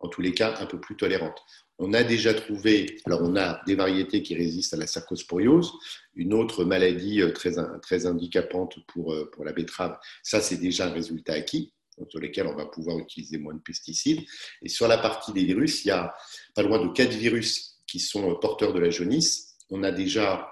S2: en tous les cas un peu plus tolérantes. On a déjà trouvé, alors on a des variétés qui résistent à la cercosporiose, une autre maladie euh, très, très handicapante pour, euh, pour la betterave. Ça, c'est déjà un résultat acquis, sur lesquels on va pouvoir utiliser moins de pesticides. Et sur la partie des virus, il y a pas loin de quatre virus qui sont porteurs de la jaunisse. On a déjà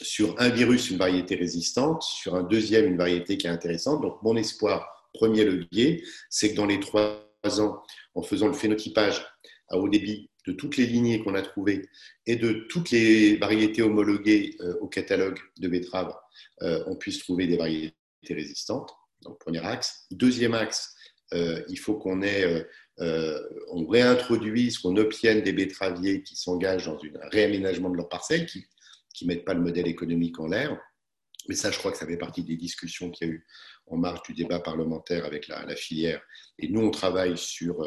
S2: sur un virus une variété résistante, sur un deuxième une variété qui est intéressante. Donc mon espoir, premier levier, c'est que dans les trois ans, en faisant le phénotypage à haut débit de toutes les lignées qu'on a trouvées et de toutes les variétés homologuées euh, au catalogue de betteraves, euh, on puisse trouver des variétés résistantes. Donc, premier axe. Deuxième axe, euh, il faut qu'on ait, on réintroduise, qu'on obtienne des betteraviers qui s'engagent dans un réaménagement de leurs parcelles, qui ne mettent pas le modèle économique en l'air. Mais ça, je crois que ça fait partie des discussions qu'il y a eu en marge du débat parlementaire avec la, filière. Et nous, on travaille sur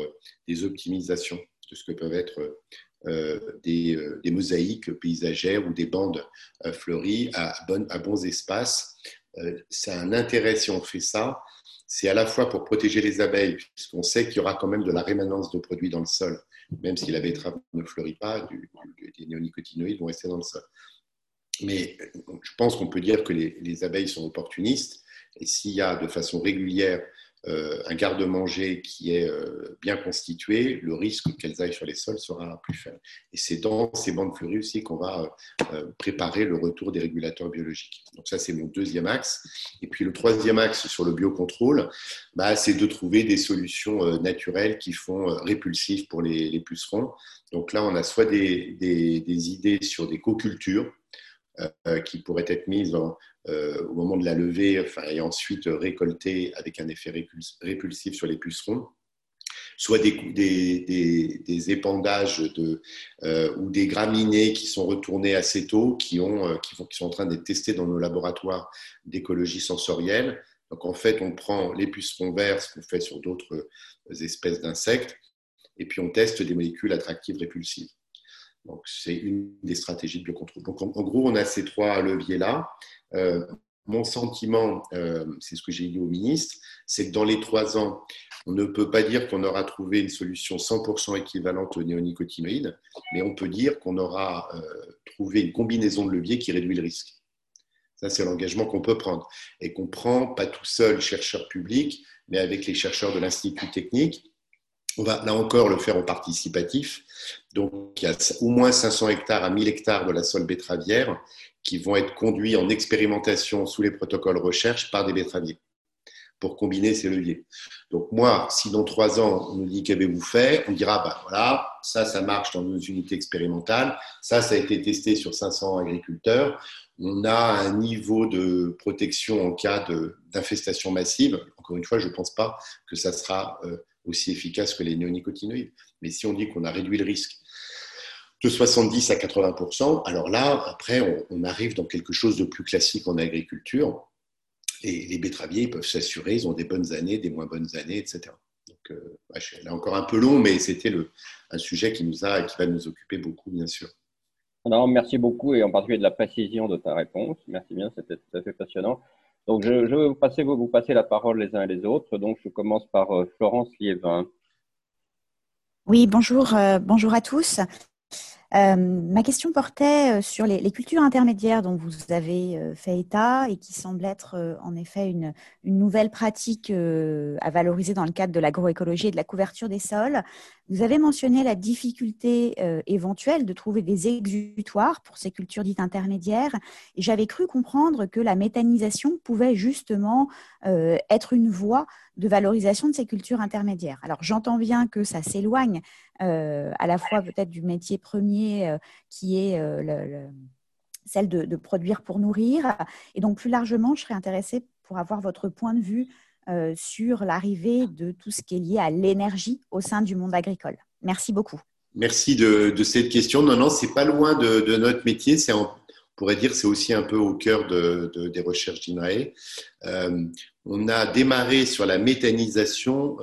S2: des optimisations de ce que peuvent être euh, des, euh, des, mosaïques paysagères ou des bandes euh, fleuries à, bons espaces. c'est un intérêt si on fait ça. C'est à la fois pour protéger les abeilles, puisqu'on sait qu'il y aura quand même de la rémanence de produits dans le sol, même si la betterave ne fleurit pas, des néonicotinoïdes vont rester dans le sol. Mais je pense qu'on peut dire que les, les, abeilles sont opportunistes, et s'il y a de façon régulière euh, un garde-manger qui est euh, bien constitué, le risque qu'elles aillent sur les sols sera plus faible. Et c'est dans ces bandes fleuries aussi qu'on va euh, préparer le retour des régulateurs biologiques. Donc ça, c'est mon deuxième axe. Et puis le troisième axe sur le biocontrôle, bah, c'est de trouver des solutions naturelles qui font répulsif pour les, pucerons. Donc là, on a soit des, des idées sur des co-cultures, qui pourraient être mises euh, au moment de la levée et ensuite récolter avec un effet répulsif sur les pucerons soit des, épandages euh, ou des graminées qui sont retournés assez tôt, qui, ont, euh, qui, qui sont en train d'être testés dans nos laboratoires d'écologie sensorielle. Donc en fait, on prend les pucerons verts, ce qu'on fait sur d'autres espèces d'insectes, et puis on teste des molécules attractives répulsives. Donc c'est une des stratégies de biocontrôle. Donc en gros, on a ces trois leviers-là. Euh, mon sentiment, euh, c'est ce que j'ai dit au ministre, c'est que dans les trois ans, on ne peut pas dire qu'on aura trouvé une solution 100% équivalente aux néonicotinoïdes, mais on peut dire qu'on aura euh, trouvé une combinaison de leviers qui réduit le risque. Ça, c'est l'engagement qu'on peut prendre et qu'on prend pas tout seul, chercheur public, mais avec les chercheurs de l'Institut technique on va là encore le faire en participatif. Donc, il y a au moins 500 hectares à 1000 hectares de la sole betteravière qui vont être conduits en expérimentation sous les protocoles recherche par des betteraviers pour combiner ces leviers. Donc moi, si dans trois ans, on nous dit qu'avez-vous fait, on dira, bah voilà, ça, ça marche dans nos unités expérimentales, ça, ça a été testé sur 500 agriculteurs, on a un niveau de protection en cas d'infestation massive. Encore une fois, je ne pense pas que ça sera euh, aussi efficace que les néonicotinoïdes. Mais si on dit qu'on a réduit le risque de 70 à 80 alors là, après, on, arrive dans quelque chose de plus classique en agriculture. Et les betteraviers, ils peuvent s'assurer, ils ont des bonnes années, des moins bonnes années, etc. Donc, euh, là encore un peu long, mais c'était un sujet qui nous a, qui va nous occuper beaucoup, bien sûr.
S1: Non, merci beaucoup et en particulier de la précision de ta réponse. Merci bien, c'était tout à fait passionnant. Donc, je, vais vous passer, vous, passer la parole les uns et les autres. Donc, je commence par euh, Florence Liévin.
S3: Oui, bonjour, euh, bonjour à tous. Euh, ma question portait euh, sur les, cultures intermédiaires dont vous avez euh, fait état et qui semblent être en effet une, nouvelle pratique à valoriser dans le cadre de l'agroécologie et de la couverture des sols. Vous avez mentionné la difficulté éventuelle de trouver des exutoires pour ces cultures dites intermédiaires et j'avais cru comprendre que la méthanisation pouvait justement être une voie de valorisation de ces cultures intermédiaires. Alors j'entends bien que ça s'éloigne à la fois peut-être du métier premier euh, qui est euh, celle de, produire pour nourrir. Et donc plus largement, je serais intéressée pour avoir votre point de vue sur l'arrivée de tout ce qui est lié à l'énergie au sein du monde agricole. Merci beaucoup.
S2: Merci de, cette question. Non, non, c'est pas loin de, notre métier. C'est on pourrait dire c'est aussi un peu au cœur des recherches d'INRAE. on a démarré sur la méthanisation.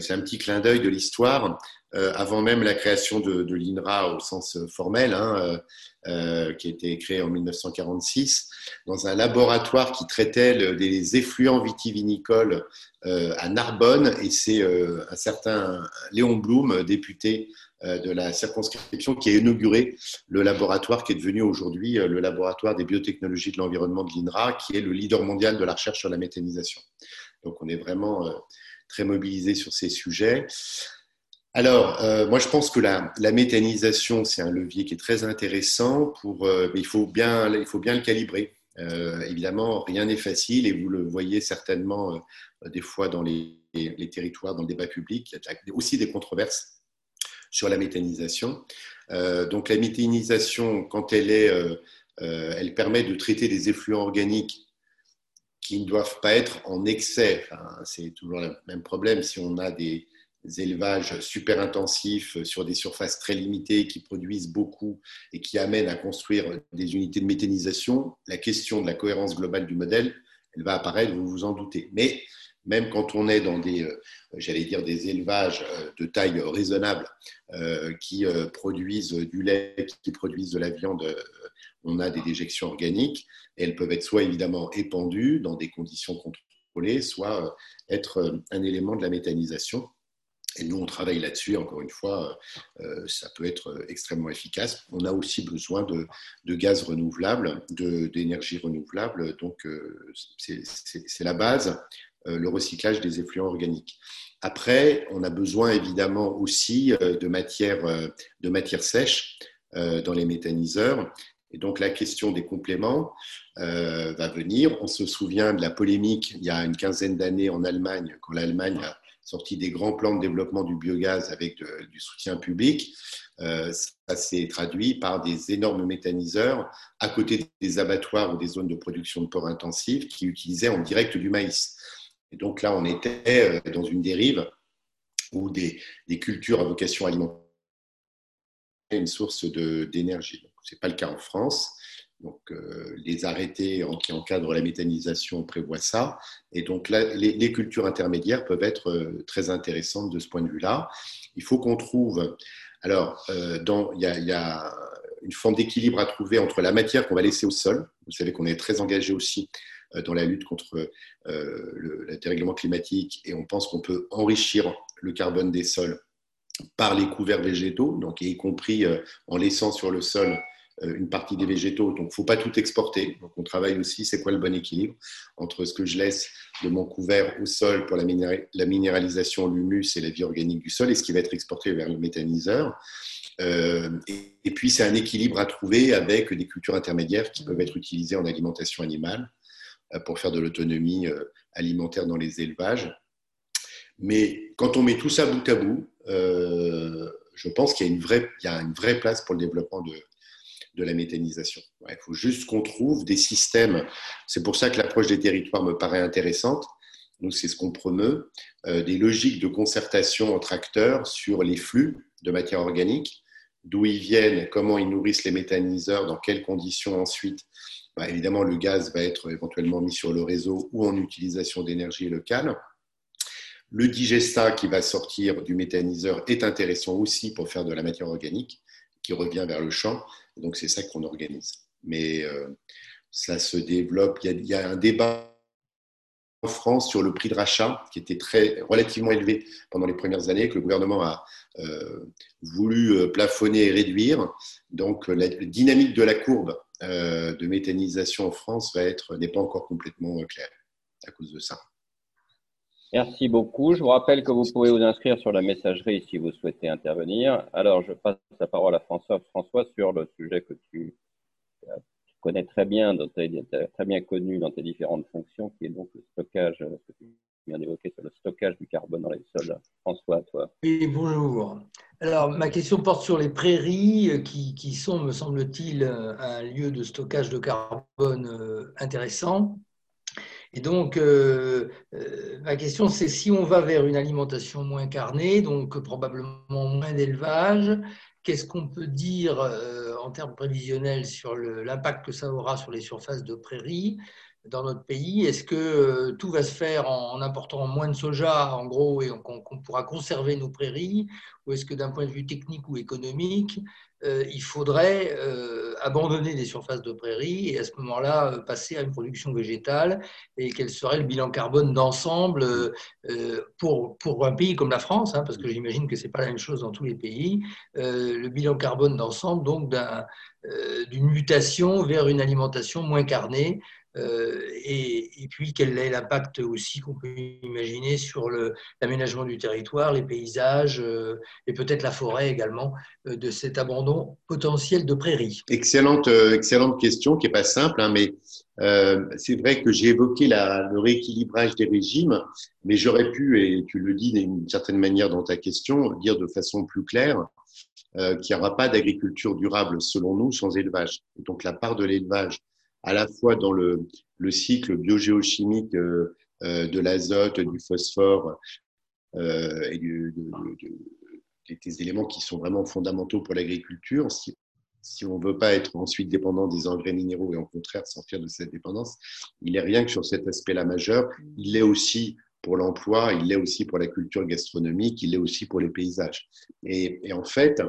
S2: c'est un petit clin d'œil de l'histoire euh, avant même la création de, l'INRA au sens formel, hein, euh, euh qui a été créé en 1946, dans un laboratoire qui traitait des effluents vitivinicoles euh, à Narbonne. Et c'est euh, un certain Léon Blum, député de la circonscription, qui a inauguré le laboratoire qui est devenu aujourd'hui le laboratoire des biotechnologies de l'environnement de l'INRA, qui est le leader mondial de la recherche sur la méthanisation. Donc on est vraiment très mobilisé sur ces sujets. Alors, euh, moi, je pense que la, méthanisation, c'est un levier qui est très intéressant, euh, mais il faut, bien, il faut bien le calibrer. Euh, évidemment, rien n'est facile et vous le voyez certainement des fois dans les, territoires, dans le débat public. Il y a aussi des controverses sur la méthanisation. donc, la méthanisation, quand elle est, elle permet de traiter des effluents organiques qui ne doivent pas être en excès. c'est toujours le même problème si on a des, élevages super intensifs sur des surfaces très limitées qui produisent beaucoup et qui amènent à construire des unités de méthanisation, la question de la cohérence globale du modèle, elle va apparaître, vous vous en doutez. Mais même quand on est dans des, euh, j'allais dire, des élevages euh, de taille raisonnable euh, qui produisent du lait, qui produisent de la viande, on a des déjections organiques. Et elles peuvent être soit évidemment épandues dans des conditions contrôlées, soit être un élément de la méthanisation. Et nous, on travaille là-dessus. Encore une fois, euh, ça peut être extrêmement efficace. On a aussi besoin de, gaz renouvelable, d'énergie renouvelable. Donc, euh, c'est la base. le recyclage des effluents organiques. Après, on a besoin évidemment aussi de matières de matière sèches dans les méthaniseurs. Et donc la question des compléments va venir. On se souvient de la polémique il y a une quinzaine d'années en Allemagne, quand l'Allemagne a sorti des grands plans de développement du biogaz avec du soutien public. Euh, ça s'est traduit par des énormes méthaniseurs à côté des abattoirs ou des zones de production de porc intensifs qui utilisaient en direct du maïs. Et donc là, on était euh, dans une dérive où des, cultures à vocation alimentaire une source d'énergie. Ce n'est pas le cas en France. Donc, euh, les arrêtés qui encadrent la méthanisation prévoient ça. Et donc, les, cultures intermédiaires peuvent être très intéressantes de ce point de vue-là. Il faut qu'on trouve alors, euh, il, y a, une forme d'équilibre à trouver entre la matière qu'on va laisser au sol. Vous savez qu'on est très engagé aussi euh, dans la lutte contre euh, le, dérèglement climatique et on pense qu'on peut enrichir le carbone des sols par les couverts végétaux, donc y compris en laissant sur le sol euh, une partie des végétaux. Donc, il ne faut pas tout exporter. Donc, on travaille aussi, c'est quoi le bon équilibre entre ce que je laisse de mon couvert au sol pour la, minéralisation, l'humus et la vie organique du sol et ce qui va être exporté vers le méthaniseur. Euh, et, puis, c'est un équilibre à trouver avec des cultures intermédiaires qui peuvent être utilisées en alimentation animale euh, pour faire de l'autonomie alimentaire dans les élevages. Mais quand on met tout ça bout à bout, je pense qu'il y, y, a une vraie place pour le développement de, de la méthanisation. il faut juste qu'on trouve des systèmes. C'est pour ça que l'approche des territoires me paraît intéressante. Nous, c'est ce qu'on promeut, euh, des logiques de concertation entre acteurs sur les flux de matière organique, d'où ils viennent, comment ils nourrissent les méthaniseurs, dans quelles conditions ensuite. Bah, évidemment, le gaz va être éventuellement mis sur le réseau ou en utilisation d'énergie locale. Le digestat qui va sortir du méthaniseur est intéressant aussi pour faire de la matière organique qui revient vers le champ. Donc c'est ça qu'on organise. Mais euh, ça se développe. Il y, a, un débat en France sur le prix de rachat qui était très relativement élevé pendant les premières années, que le gouvernement a euh, voulu euh, plafonner et réduire. Donc la, dynamique de la courbe de méthanisation en France n'est pas encore complètement claire à cause de ça.
S1: Merci beaucoup. Je vous rappelle que vous pouvez vous inscrire sur la messagerie si vous souhaitez intervenir. Alors, je passe la parole à François. François, sur le sujet que tu, connais très bien, très bien connu dans tes différentes fonctions, qui est donc le stockage, ce que tu viens d'évoquer sur le stockage du carbone dans les sols. François, toi.
S4: Oui, bonjour. Alors, ma question porte sur les prairies qui, sont, me semble-t-il, un lieu de stockage de carbone euh, intéressant. Et donc, euh, euh, ma question, c'est si on va vers une alimentation moins carnée, donc probablement moins d'élevage, qu'est-ce qu'on peut dire euh, en termes prévisionnels sur l'impact que ça aura sur les surfaces de prairies dans notre pays? Est-ce que tout va se faire en, important moins de soja, en gros, et qu'on pourra conserver nos prairies? Ou est-ce que d'un point de vue technique ou économique, il faudrait euh, abandonner des surfaces de prairies et à ce moment-là euh, passer à une production végétale et quel serait le bilan carbone d'ensemble pour, pour un pays comme la France, hein, parce que j'imagine que ce n'est pas la même chose dans tous les pays, le bilan carbone d'ensemble donc d'une mutation vers une alimentation moins carnée euh, et, puis quel est l'impact aussi qu'on peut imaginer sur l'aménagement du territoire, les paysages euh, et peut-être la forêt également euh, de cet abandon potentiel de prairies.
S2: Excellente, excellente question qui n'est pas simple, hein, mais c'est vrai que j'ai évoqué le rééquilibrage des régimes, mais j'aurais pu, et tu le dis d'une certaine manière dans ta question, dire de façon plus claire qu'il n'y aura pas d'agriculture durable selon nous sans élevage. donc la part de l'élevage à la fois dans le, le cycle biogéochimique euh, euh, de l'azote, du phosphore euh, et des éléments qui sont vraiment fondamentaux pour l'agriculture. Si, on ne veut pas être ensuite dépendant des engrais minéraux et au contraire sortir de cette dépendance, il n'est rien que sur cet aspect-là majeur. Il l'est aussi pour l'emploi, il l'est aussi pour la culture gastronomique, il l'est aussi pour les paysages. Et en fait,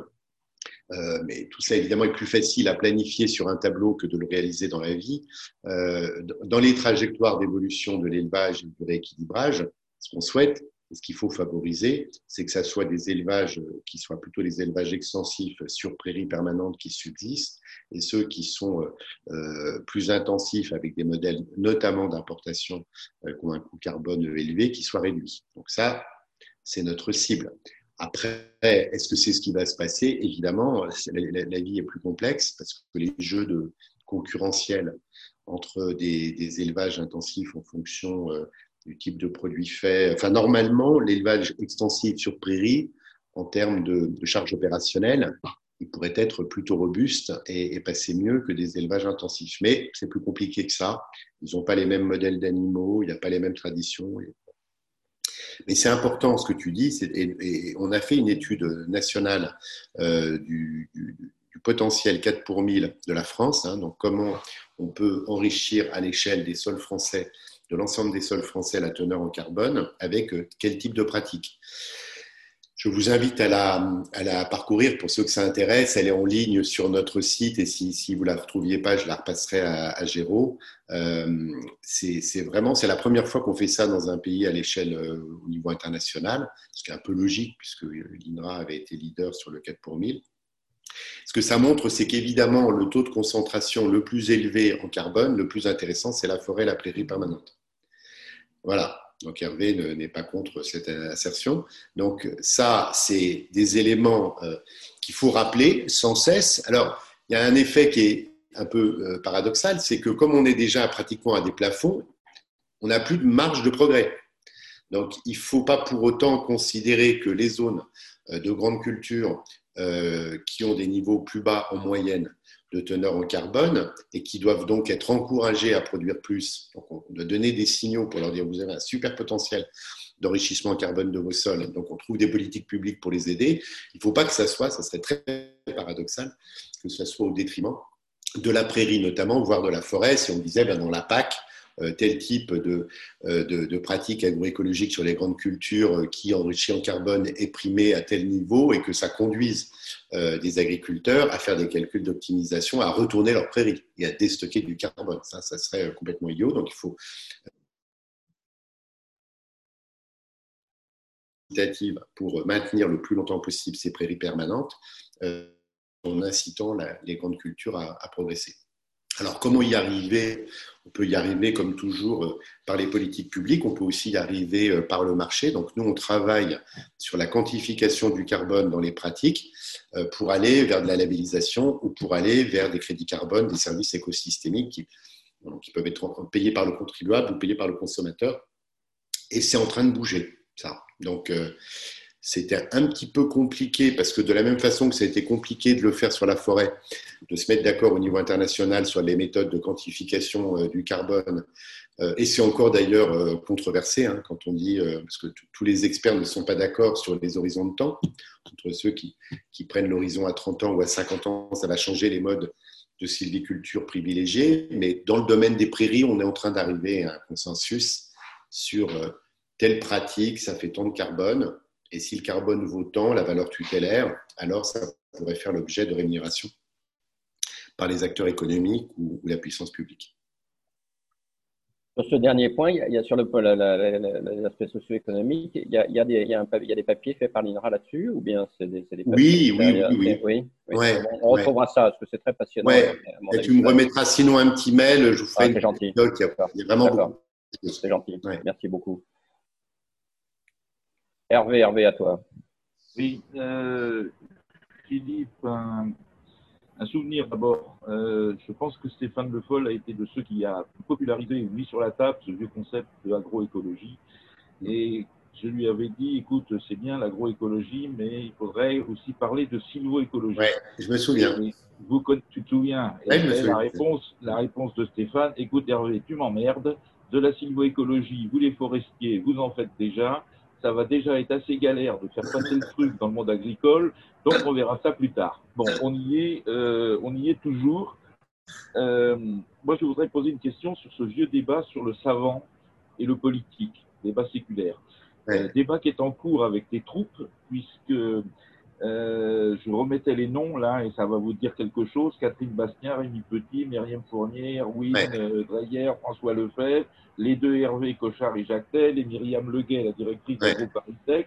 S2: euh, mais tout ça, évidemment, est plus facile à planifier sur un tableau que de le réaliser dans la vie. Euh, dans les trajectoires d'évolution de l'élevage et du rééquilibrage, ce qu'on souhaite, Et ce qu'il faut favoriser, c'est que ça soit des élevages qui soient plutôt des élevages extensifs sur prairies permanentes qui subsistent et ceux qui sont euh, plus intensifs avec des modèles notamment d'importation euh, qui ont un coût carbone élevé qui soient réduits. Donc ça, c'est notre cible. Après, est-ce que c'est ce qui va se passer? Évidemment, la, vie est plus complexe parce que les jeux de concurrentiels entre des, élevages intensifs en fonction euh, du type de produit fait. Enfin, normalement, l'élevage extensif sur prairie, en termes de, charge opérationnelle, il pourrait être plutôt robuste et, passer mieux que des élevages intensifs. Mais c'est plus compliqué que ça. Ils n'ont pas les mêmes modèles d'animaux, il n'y a pas les mêmes traditions. Mais c'est important ce que tu dis. Et, on a fait une étude nationale euh, du, potentiel 4 pour 1000 de la France. Hein. donc, comment on peut enrichir à l'échelle des sols français, de l'ensemble des sols français, la teneur en carbone avec euh, quel type de pratique. Je vous invite à la, à la, parcourir pour ceux que ça intéresse. Elle est en ligne sur notre site et si, si vous ne la trouviez pas, je la repasserai à, à Géraud. Euh, c'est vraiment, c'est la première fois qu'on fait ça dans un pays à l'échelle euh, au niveau international, ce qui est un peu logique puisque l'INRA avait été leader sur le 4 pour 1000. Ce que ça montre, c'est qu'évidemment, le taux de concentration le plus élevé en carbone, le plus intéressant, c'est la forêt, la prairie permanente. Voilà. Donc Hervé n'est pas contre cette assertion. Donc ça, c'est des éléments euh, qu'il faut rappeler sans cesse. Alors, il y a un effet qui est un peu euh, paradoxal, c'est que comme on est déjà pratiquement à des plafonds, on n'a plus de marge de progrès. Donc, il ne faut pas pour autant considérer que les zones euh, de grande culture qui ont des niveaux plus bas en moyenne de teneur en carbone et qui doivent donc être encouragés à produire plus. Donc, on doit donner des signaux pour leur dire vous avez un super potentiel d'enrichissement en carbone de vos sols. Donc, on trouve des politiques publiques pour les aider. Il ne faut pas que ça soit, ça serait très paradoxal, que ce soit au détriment de la prairie notamment, voire de la forêt. Si on disait ben, dans la PAC, tel type de, euh, de, de pratiques agroécologiques sur les grandes cultures euh, qui enrichit en carbone est primé à tel niveau et que ça conduise des agriculteurs à faire des calculs d'optimisation, à retourner leurs prairies et à déstocker du carbone. Ça, ça serait complètement idiot. Donc il faut pour maintenir le plus longtemps possible ces prairies permanentes en incitant les grandes cultures à progresser. Alors, comment y arriver? On peut y arriver, comme toujours, euh, par les politiques publiques. On peut aussi y arriver euh, par le marché. Donc, nous, on travaille sur la quantification du carbone dans les pratiques euh, pour aller vers de la labellisation ou pour aller vers des crédits carbone, des services écosystémiques qui, qui peuvent être payés par le contribuable ou payés par le consommateur. Et c'est en train de bouger, ça. Donc, c'était un petit peu compliqué parce que de la même façon que ça a été compliqué de le faire sur la forêt, de se mettre d'accord au niveau international sur les méthodes de quantification euh, du carbone, euh, et c'est encore d'ailleurs euh, controversé hein, quand on dit, parce que tous les experts ne sont pas d'accord sur les horizons de temps, entre ceux qui, qui prennent l'horizon à 30 ans ou à 50 ans, ça va changer les modes de sylviculture privilégiés, mais dans le domaine des prairies, on est en train d'arriver à un consensus sur telle pratique, ça fait tant de carbone, et si le carbone vaut tant, la valeur tutélaire, alors ça pourrait faire l'objet de rémunération par les acteurs économiques ou, la puissance publique.
S1: Sur ce dernier point, il y a, sur l'aspect socio-économique, il, y a, des, il, y a il y a des papiers faits par l'INRA là-dessus ou bien c'est des, des,
S2: papiers Oui, oui, oui.
S1: oui. oui, on, retrouvera ça parce que c'est très passionnant.
S2: Ouais. Et tu me remettras sinon un petit mail, je vous ferai
S1: ah, une gentil.
S2: A, il y a vraiment beaucoup.
S1: C'est gentil. Merci beaucoup. Hervé, Hervé, à toi.
S5: Oui, euh, Philippe, un, souvenir d'abord. Euh, je pense que Stéphane Le Foll a été de ceux qui a popularisé, lui sur la table, ce vieux concept de l'agroécologie. Et je lui avais dit, écoute, c'est bien l'agroécologie, mais il faudrait aussi parler de sylvoécologie.
S2: Oui, je me souviens.
S5: vous, tu te souviens? La, réponse, la réponse de Stéphane, écoute Hervé, tu m'emmerdes. De la sylvoécologie, vous les forestiers, vous en faites déjà ça va déjà être assez galère de faire passer le truc dans le monde agricole, donc on verra ça plus tard. Bon, on y est, euh, on y est toujours. Euh, moi, je voudrais poser une question sur ce vieux débat sur le savant et le politique, débat séculaire. Euh, débat qui est en cours avec les troupes, puisque Euh, je remettais les noms là et ça va vous dire quelque chose. Catherine Bastien, Rémi Petit, Myriam Fournier, Win ouais. Dreyer, François Lefebvre, les deux Hervé Cochard et Jacques Tell et Myriam Leguet, la directrice du groupe Paris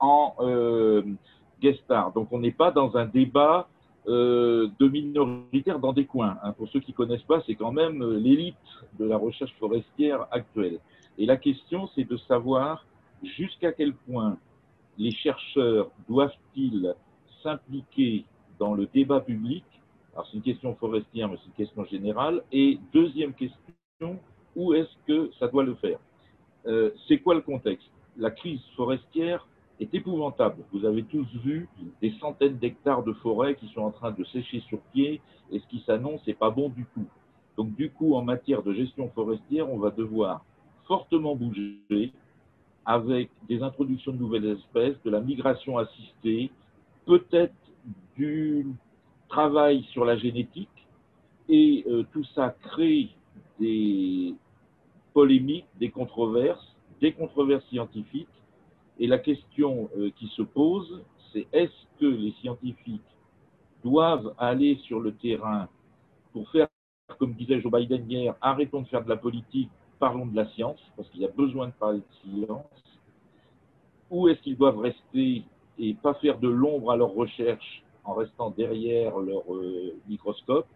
S5: en euh, guest star. Donc on n'est pas dans un débat euh, de minoritaires dans des coins. Hein. Pour ceux qui connaissent pas, c'est quand même l'élite de la recherche forestière actuelle. Et la question, c'est de savoir jusqu'à quel point les chercheurs doivent-ils s'impliquer dans le débat public? Alors, c'est une question forestière, mais c'est une question générale. Et deuxième question, où est-ce que ça doit le faire? Euh, C'est quoi le contexte? La crise forestière est épouvantable. Vous avez tous vu des centaines d'hectares de forêt qui sont en train de sécher sur pied et ce qui s'annonce n'est pas bon du tout. Donc, du coup, en matière de gestion forestière, on va devoir fortement bouger avec des introductions de nouvelles espèces, de la migration assistée, peut-être du travail sur la génétique, et euh, tout ça crée des polémiques, des controverses, des controverses scientifiques, et la question euh, qui se pose, c'est est-ce que les scientifiques doivent aller sur le terrain pour faire, comme disait Joe Biden hier, arrêtons de faire de la politique, parlons de la science, parce qu'il y a besoin de parler de science, ou est-ce qu'ils doivent rester et pas faire de l'ombre à leurs recherches en restant derrière leur euh, microscope?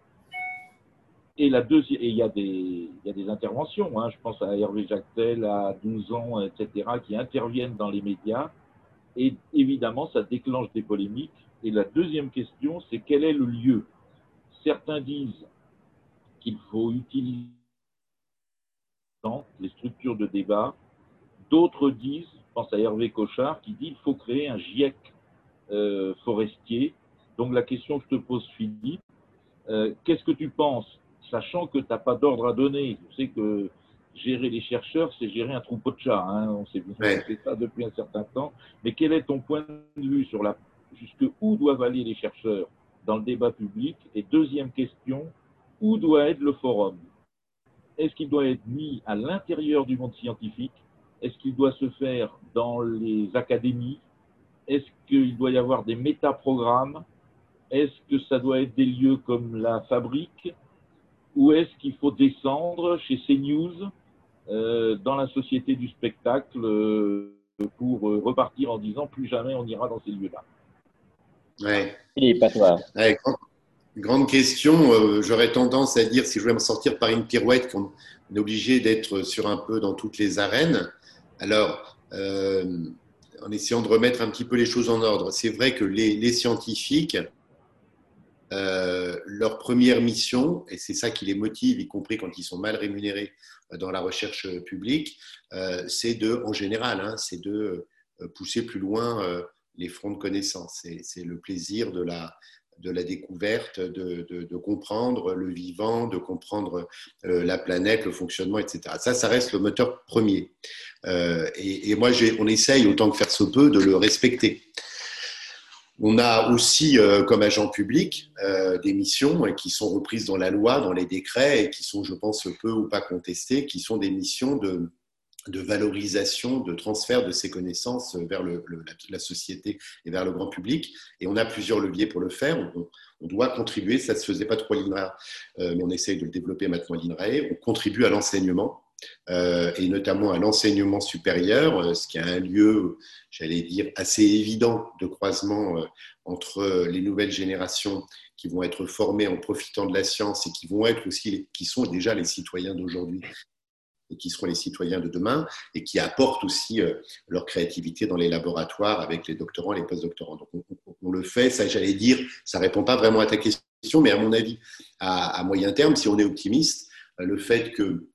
S5: Et la deuxième, et il y a des, il y a des interventions, hein, je pense à Hervé Jactel, à 12 ans, etc., qui interviennent dans les médias, et évidemment, ça déclenche des polémiques. Et la deuxième question, c'est quel est le lieu? Certains disent qu'il faut utiliser les structures de débat. D'autres disent, je pense à Hervé Cochard, qui dit qu'il faut créer un GIEC euh, forestier. Donc la question que je te pose, Philippe, euh, qu'est-ce que tu penses, sachant que tu n'as pas d'ordre à donner? Tu sais que gérer les chercheurs, c'est gérer un troupeau de chats. Hein, on sait bien fait ça depuis un certain temps. Mais quel est ton point de vue sur la jusque où doivent aller les chercheurs dans le débat public? Et deuxième question, où doit être le forum? Est-ce qu'il doit être mis à l'intérieur du monde scientifique? Est-ce qu'il doit se faire dans les académies? Est-ce qu'il doit y avoir des métaprogrammes? Est-ce que ça doit être des lieux comme la fabrique? Ou est-ce qu'il faut descendre chez CNews euh, dans la société du spectacle euh, pour euh, repartir en disant plus jamais on ira dans ces lieux-là?
S2: Ouais. Philippe, à toi. Grande question. Euh, j'aurais tendance à dire, si je voulais me sortir par une pirouette, qu'on est obligé d'être sur un peu dans toutes les arènes. Alors, euh, en essayant de remettre un petit peu les choses en ordre, c'est vrai que les, scientifiques, euh, leur première mission, et c'est ça qui les motive, y compris quand ils sont mal rémunérés dans la recherche publique, c'est de, en général, hein, c'est de pousser plus loin les fronts de connaissances. C'est le plaisir de la, de la découverte, de, comprendre le vivant, de comprendre euh, la planète, le fonctionnement, etc. Ça, ça reste le moteur premier. Euh, et, moi, on essaye autant que faire se peut de le respecter. On a aussi, euh, comme agent public, des missions qui sont reprises dans la loi, dans les décrets, et qui sont, je pense, peu ou pas contestées, qui sont des missions de, de valorisation, de transfert de ces connaissances vers la, société et vers le grand public. Et on a plusieurs leviers pour le faire. On, doit contribuer, ça ne se faisait pas trop à euh, mais on essaye de le développer maintenant à. On contribue à l'enseignement. Euh, et notamment à l'enseignement supérieur, euh, ce qui est un lieu, j'allais dire, assez évident de croisement entre les nouvelles générations qui vont être formées en profitant de la science et qui vont être aussi, qui sont déjà les citoyens d'aujourd'hui et qui seront les citoyens de demain et qui apportent aussi euh, leur créativité dans les laboratoires avec les doctorants et les postdoctorants. Donc on, le fait, ça j'allais dire, ça répond pas vraiment à ta question, mais à mon avis, à, moyen terme, si on est optimiste, euh, le fait que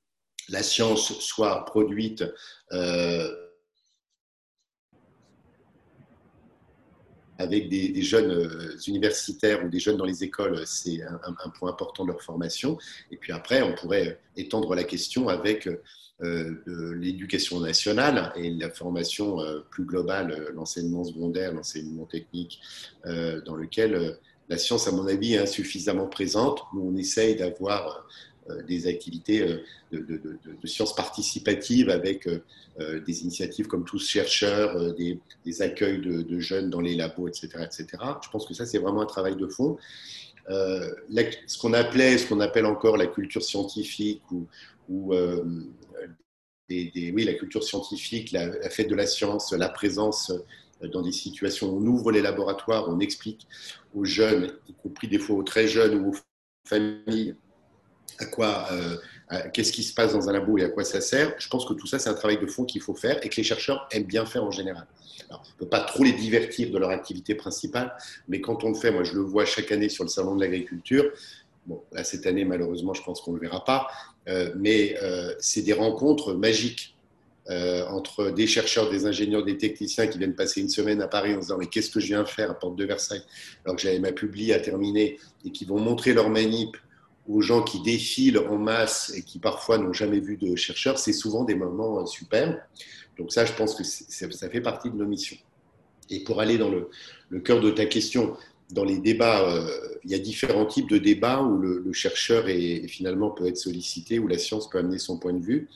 S2: la science soit produite euh, avec des, jeunes euh, universitaires ou des jeunes dans les écoles, c'est un, point important de leur formation. Et puis après, on pourrait étendre la question avec euh, l'éducation nationale et la formation euh, plus globale, l'enseignement secondaire, l'enseignement technique, dans lequel la science, à mon avis, est insuffisamment présente. Nous, on essaye d'avoir des activités de, sciences participatives avec des initiatives comme tous chercheurs, des, accueils de, jeunes dans les labos, etc., etc. Je pense que ça, c'est vraiment un travail de fond. ce qu'on appelait, ce qu'on appelle encore la culture scientifique ou, ou oui, la culture scientifique, la, fête de la science, la présence euh, dans des situations où on ouvre les laboratoires, on explique aux jeunes, y compris des fois aux très jeunes ou aux familles, à quoi, euh, qu'est-ce qui se passe dans un labo et à quoi ça sert. Je pense que tout ça, c'est un travail de fond qu'il faut faire et que les chercheurs aiment bien faire en général. Alors, on ne peut pas trop les divertir de leur activité principale, mais quand on le fait, moi je le vois chaque année sur le salon de l'agriculture. Bon, là, cette année, malheureusement, je pense qu'on ne le verra pas, euh, mais c'est des rencontres magiques euh, entre des chercheurs, des ingénieurs, des techniciens qui viennent passer une semaine à Paris en se disant mais qu'est-ce que je viens faire à Porte de Versailles alors que j'avais ma publi à terminer et qui vont montrer leur manip aux gens qui défilent en masse et qui parfois n'ont jamais vu de chercheurs, c'est souvent des moments euh, superbes. Donc ça, je pense que ça fait partie de nos missions. Et pour aller dans le, cœur de ta question, dans les débats, euh, il y a différents types de débats où le, chercheur est, finalement peut être sollicité, où la science peut amener son point de vue.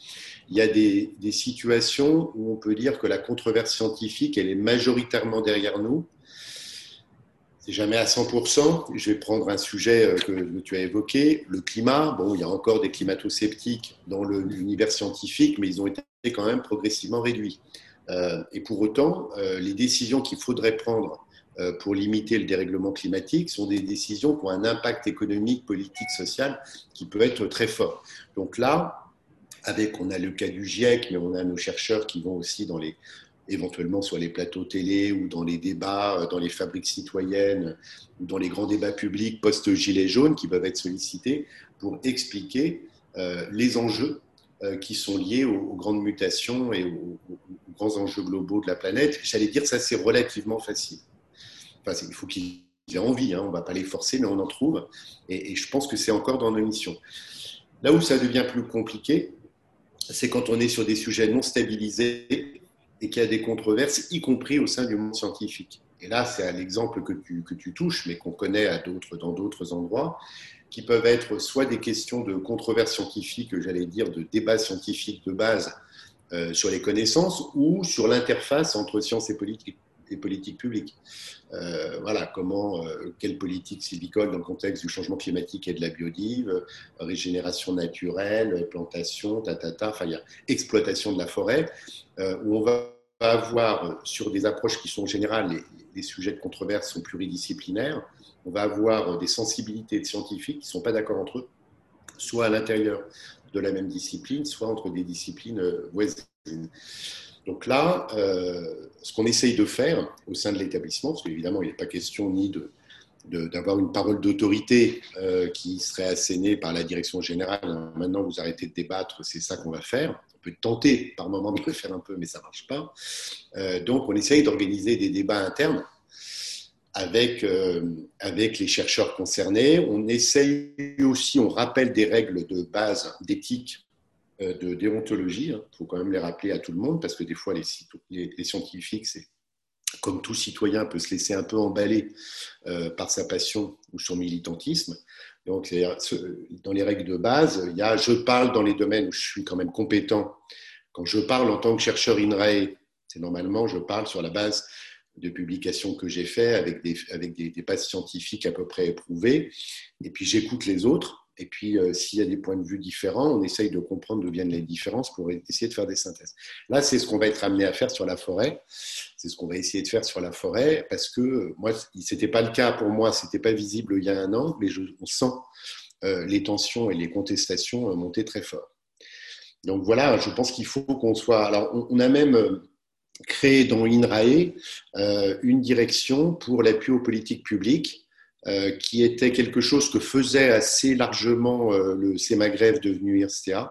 S2: Il y a des, situations où on peut dire que la controverse scientifique, elle est majoritairement derrière nous. C'est jamais à 100%. Je vais prendre un sujet euh, que, tu as évoqué, le climat. Bon, il y a encore des climato-sceptiques dans l'univers scientifique, mais ils ont été quand même progressivement réduits. Euh, et pour autant, les décisions qu'il faudrait prendre euh, pour limiter le dérèglement climatique sont des décisions qui ont un impact économique, politique, social qui peut être très fort. Donc là, avec, on a le cas du GIEC, mais on a nos chercheurs qui vont aussi dans les, éventuellement sur les plateaux télé ou dans les débats, euh, dans les fabriques citoyennes ou dans les grands débats publics post-gilets jaunes qui peuvent être sollicités pour expliquer euh, les enjeux qui sont liés aux, grandes mutations et aux, grands enjeux globaux de la planète. J'allais dire ça, c'est relativement facile il faut qu'ils aient envie, hein. on ne va pas les forcer, mais on en trouve. Et, je pense que c'est encore dans nos missions. Là où ça devient plus compliqué, c'est quand on est sur des sujets non stabilisés et qu'il y a des controverses, y compris au sein du monde scientifique. Et là, c'est l'exemple que tu, que tu touches, mais qu'on connaît à dans d'autres endroits, qui peuvent être soit des questions de controverses scientifiques, j'allais dire de débats scientifiques de base euh, sur les connaissances, ou sur l'interface entre science et politique des politiques publiques. Euh, voilà, comment, euh, quelle politique sylvicole dans le contexte du changement climatique et de la biodive, régénération naturelle, plantation, tatata, enfin, il y a exploitation de la forêt, euh, où on va avoir, sur des approches qui sont générales, les, les sujets de controverse sont pluridisciplinaires, on va avoir des sensibilités de scientifiques qui ne sont pas d'accord entre eux, soit à l'intérieur de la même discipline, soit entre des disciplines voisines. Donc là, euh, ce qu'on essaye de faire au sein de l'établissement, parce qu'évidemment, il n'est pas question ni de, d'avoir une parole d'autorité euh, qui serait assénée par la direction générale. Maintenant, vous arrêtez de débattre, c'est ça qu'on va faire. On peut tenter par moment de le faire un peu, mais ça ne marche pas. Euh, donc, on essaye d'organiser des débats internes avec, avec les chercheurs concernés. On essaye aussi, on rappelle des règles de base d'éthique de déontologie. Il hein. faut quand même les rappeler à tout le monde parce que des fois, les, scientifiques, c'est comme tout citoyen, peut se laisser un peu emballer euh, par sa passion ou son militantisme. Donc, dans les règles de base, il y a je parle dans les domaines où je suis quand même compétent. Quand je parle en tant que chercheur INRAE, c'est normalement, je parle sur la base de publications que j'ai fait avec des, avec des bases scientifiques à peu près éprouvées. Et puis, j'écoute les autres et puis, euh, s'il y a des points de vue différents, on essaye de comprendre d'où viennent les différences pour essayer de faire des synthèses. Là, c'est ce qu'on va être amené à faire sur la forêt. C'est ce qu'on va essayer de faire sur la forêt parce que moi, ce n'était pas le cas pour moi, ce n'était pas visible il y a un an, mais on sent euh, les tensions et les contestations euh, monter très fort. Donc voilà, je pense qu'il faut qu'on soit. Alors, on, a même créé dans INRAE une direction pour l'appui aux politiques publiques euh, qui était quelque chose que faisait assez largement euh, le CEMAGREF devenu IRSTEA,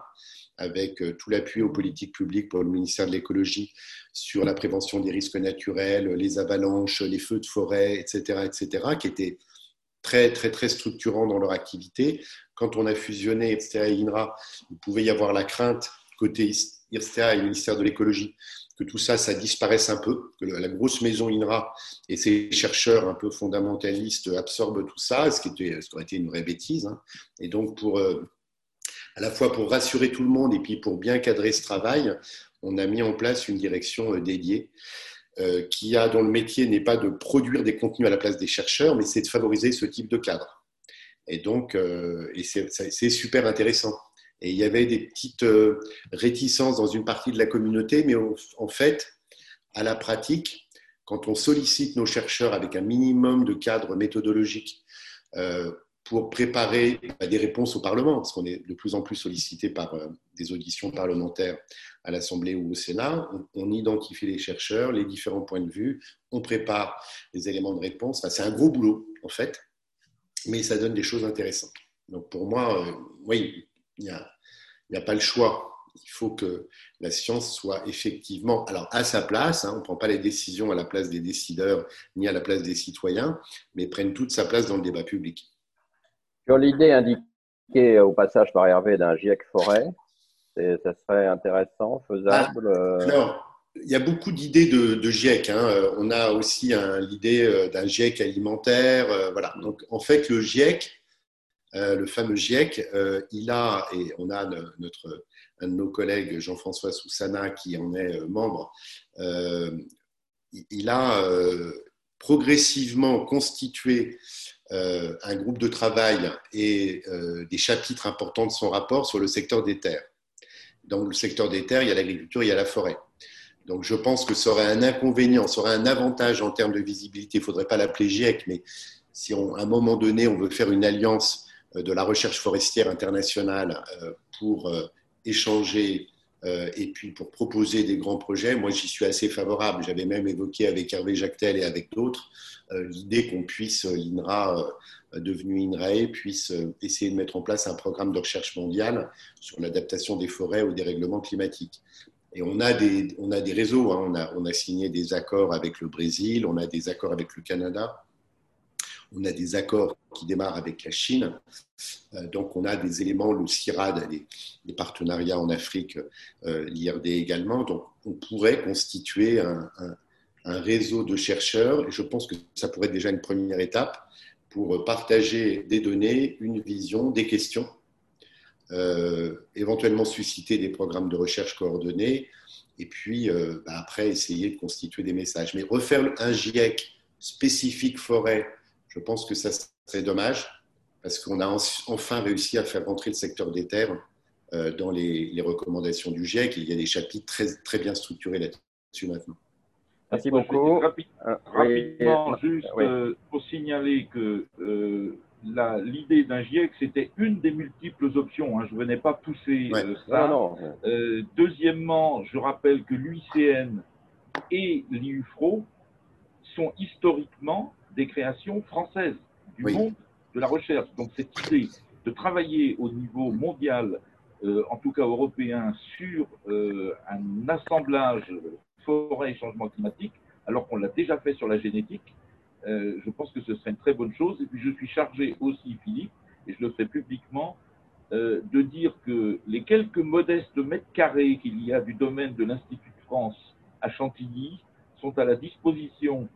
S2: avec euh, tout l'appui aux politiques publiques pour le ministère de l'écologie sur la prévention des risques naturels, les avalanches, les feux de forêt, etc., etc., qui était très, très, très structurant dans leur activité. Quand on a fusionné IRSTEA et INRA, il pouvait y avoir la crainte côté IRSTEA et le ministère de l'écologie que tout ça, ça disparaisse un peu, que la grosse maison INRA et ses chercheurs un peu fondamentalistes absorbent tout ça, ce qui, était, ce qui aurait été une vraie bêtise. Hein. Et donc, pour, euh, à la fois pour rassurer tout le monde et puis pour bien cadrer ce travail, on a mis en place une direction dédiée qui a, dont le métier n'est pas de produire des contenus à la place des chercheurs, mais c'est de favoriser ce type de cadre. Et donc, et c'est super intéressant. Et il y avait des petites réticences dans une partie de la communauté, mais en fait, à la pratique, quand on sollicite nos chercheurs avec un minimum de cadre méthodologique euh, pour préparer bah, des réponses au Parlement, parce qu'on est de plus en plus sollicité par euh, des auditions parlementaires à l'Assemblée ou au Sénat, on, identifie les chercheurs, les différents points de vue, on prépare les éléments de réponse. c'est un gros boulot, en fait, mais ça donne des choses intéressantes. Donc pour moi, euh, oui, il n'y a, a pas le choix il faut que la science soit effectivement alors à sa place. Hein, on ne prend pas les décisions à la place des décideurs ni à la place des citoyens, mais prenne toute sa place dans le débat public.
S1: Sur l'idée indiquée au passage par Hervé d'un GIEC forêt, ça serait intéressant, faisable.
S2: Ah, alors, il y a beaucoup d'idées de, GIEC. Hein. On a aussi l'idée euh, d'un GIEC alimentaire. Euh, voilà. Donc, en fait, le GIEC, euh, le fameux GIEC, il a, et on a notre un de nos collègues, Jean-François Soussana, qui en est euh, membre, euh, il a euh, progressivement constitué un groupe de travail et des chapitres importants de son rapport sur le secteur des terres. Dans le secteur des terres, il y a l'agriculture, il y a la forêt. Donc je pense que ça aurait un inconvénient, ça aurait un avantage en termes de visibilité. Il ne faudrait pas l'appeler GIEC, mais si à un moment donné on veut faire une alliance de la recherche forestière internationale pour échanger euh, et puis pour proposer des grands projets, moi j'y suis assez favorable. J'avais même évoqué avec Hervé Jactel et avec d'autres euh, l'idée qu'on puisse, euh, l'INRA, devenu INRAE, puisse essayer de mettre en place un programme de recherche mondiale sur l'adaptation des forêts au dérèglement climatique. Et on a des, on a des réseaux, hein. on, a, on a signé des accords avec le Brésil, on a des accords avec le Canada, on a des accords qui démarrent avec la Chine. Euh, donc, on a des éléments, le CIRAD, des, partenariats en Afrique, euh, l'IRD également. Donc, on pourrait constituer un, réseau de chercheurs et je pense que ça pourrait être déjà une première étape pour partager des données, une vision, des questions, euh, éventuellement susciter des programmes de recherche coordonnés et puis bah, après essayer de constituer des messages. Mais refaire un GIEC spécifique forêt je pense que ça serait dommage parce qu'on a enfin réussi à faire rentrer le secteur des terres euh, dans les, recommandations du GIEC. il y a des chapitres très, très bien structurés là-dessus maintenant.
S1: Merci beaucoup.
S5: Euh, rapidement, juste euh, pour signaler que l'idée d'un GIEC, c'était une des multiples options. Hein. je ne venais pas pousser ça. deuxièmement, je rappelle que l'UICN et l'IUFRO sont historiquement des créations françaises du monde de la recherche. Donc cette idée de travailler au niveau mondial, euh, en tout cas européen, sur euh, un assemblage forêt et changement climatique, alors qu'on l'a déjà fait sur la génétique, euh, je pense que ce serait une très bonne chose. Et puis je suis chargé aussi, Philippe, et je le fais publiquement, de dire que les quelques modestes mètres carrés qu'il y a du domaine de l'Institut de France à Chantilly sont à la disposition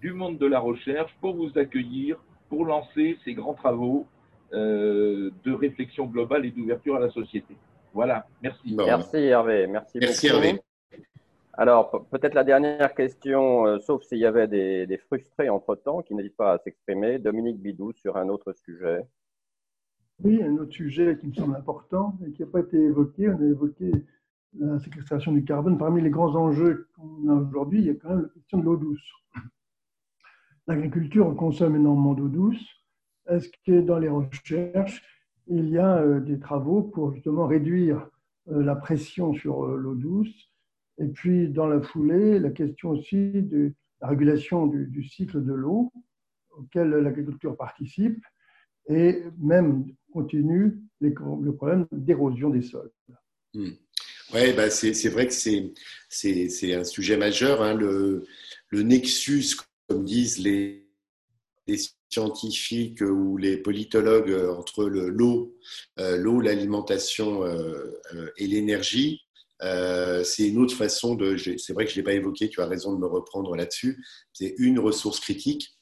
S5: du monde de la recherche pour vous accueillir, pour lancer ces grands travaux euh, de réflexion globale et d'ouverture à la société. Voilà, merci.
S1: Merci Hervé, merci,
S2: merci Hervé.
S1: Alors, peut-être la dernière question, euh, sauf s'il y avait des, frustrés entre-temps, qui n'hésitent pas à s'exprimer. Dominique Bidou sur un autre sujet.
S6: Oui, un autre sujet qui me semble important et qui n'a pas été évoqué. On a évoqué la séquestration du carbone. Parmi les grands enjeux qu'on a aujourd'hui, il y a quand même la question de l'eau douce l'agriculture consomme énormément d'eau douce. Est-ce que dans les recherches, il y a euh, des travaux pour justement réduire euh, la pression sur euh, l'eau douce? Et puis, dans la foulée, la question aussi de la régulation du, cycle de l'eau auquel l'agriculture participe et même continue le problème d'érosion des sols.
S2: Hmm. Oui, bah c'est vrai que c'est un sujet majeur. Hein, le, le, nexus comme disent les, scientifiques ou les politologues, euh, entre l'eau, euh, l'eau, l'alimentation euh, et l'énergie. c'est une autre façon de. C'est vrai que je ne l'ai pas évoqué, tu as raison de me reprendre là-dessus. C'est une ressource critique.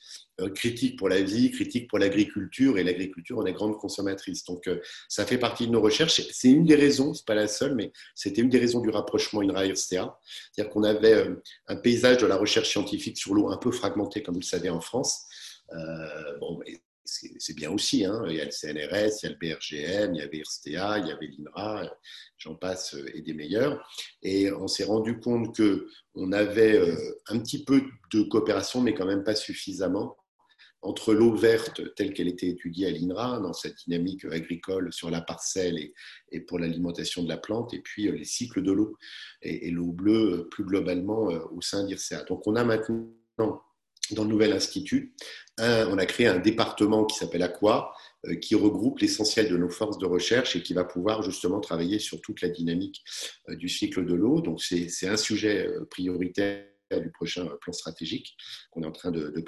S2: Critique pour la vie, critique pour l'agriculture, et l'agriculture, on est grande consommatrice. Donc, ça fait partie de nos recherches. C'est une des raisons, c'est pas la seule, mais c'était une des raisons du rapprochement INRA-IRSTEA. C'est-à-dire qu'on avait un paysage de la recherche scientifique sur l'eau un peu fragmenté, comme vous le savez, en France. bon, c'est bien aussi. Hein. Il y a le CNRS, il y a le BRGM, il y avait IRSTEA, il y avait l'INRA, j'en passe et des meilleurs. Et on s'est rendu compte qu'on avait euh, un petit peu de coopération, mais quand même pas suffisamment, entre l'eau verte telle qu'elle était étudiée à l'INRA, dans cette dynamique agricole sur la parcelle et, pour l'alimentation de la plante, et puis euh, les cycles de l'eau, et, l'eau bleue euh, plus globalement au sein d'IRSEA. Donc on a maintenant dans le nouvel institut, on a créé un département qui s'appelle Aqua, euh, qui regroupe l'essentiel de nos forces de recherche et qui va pouvoir justement travailler sur toute la dynamique euh, du cycle de l'eau. Donc c'est un sujet euh, prioritaire du prochain plan stratégique qu'on est en train de,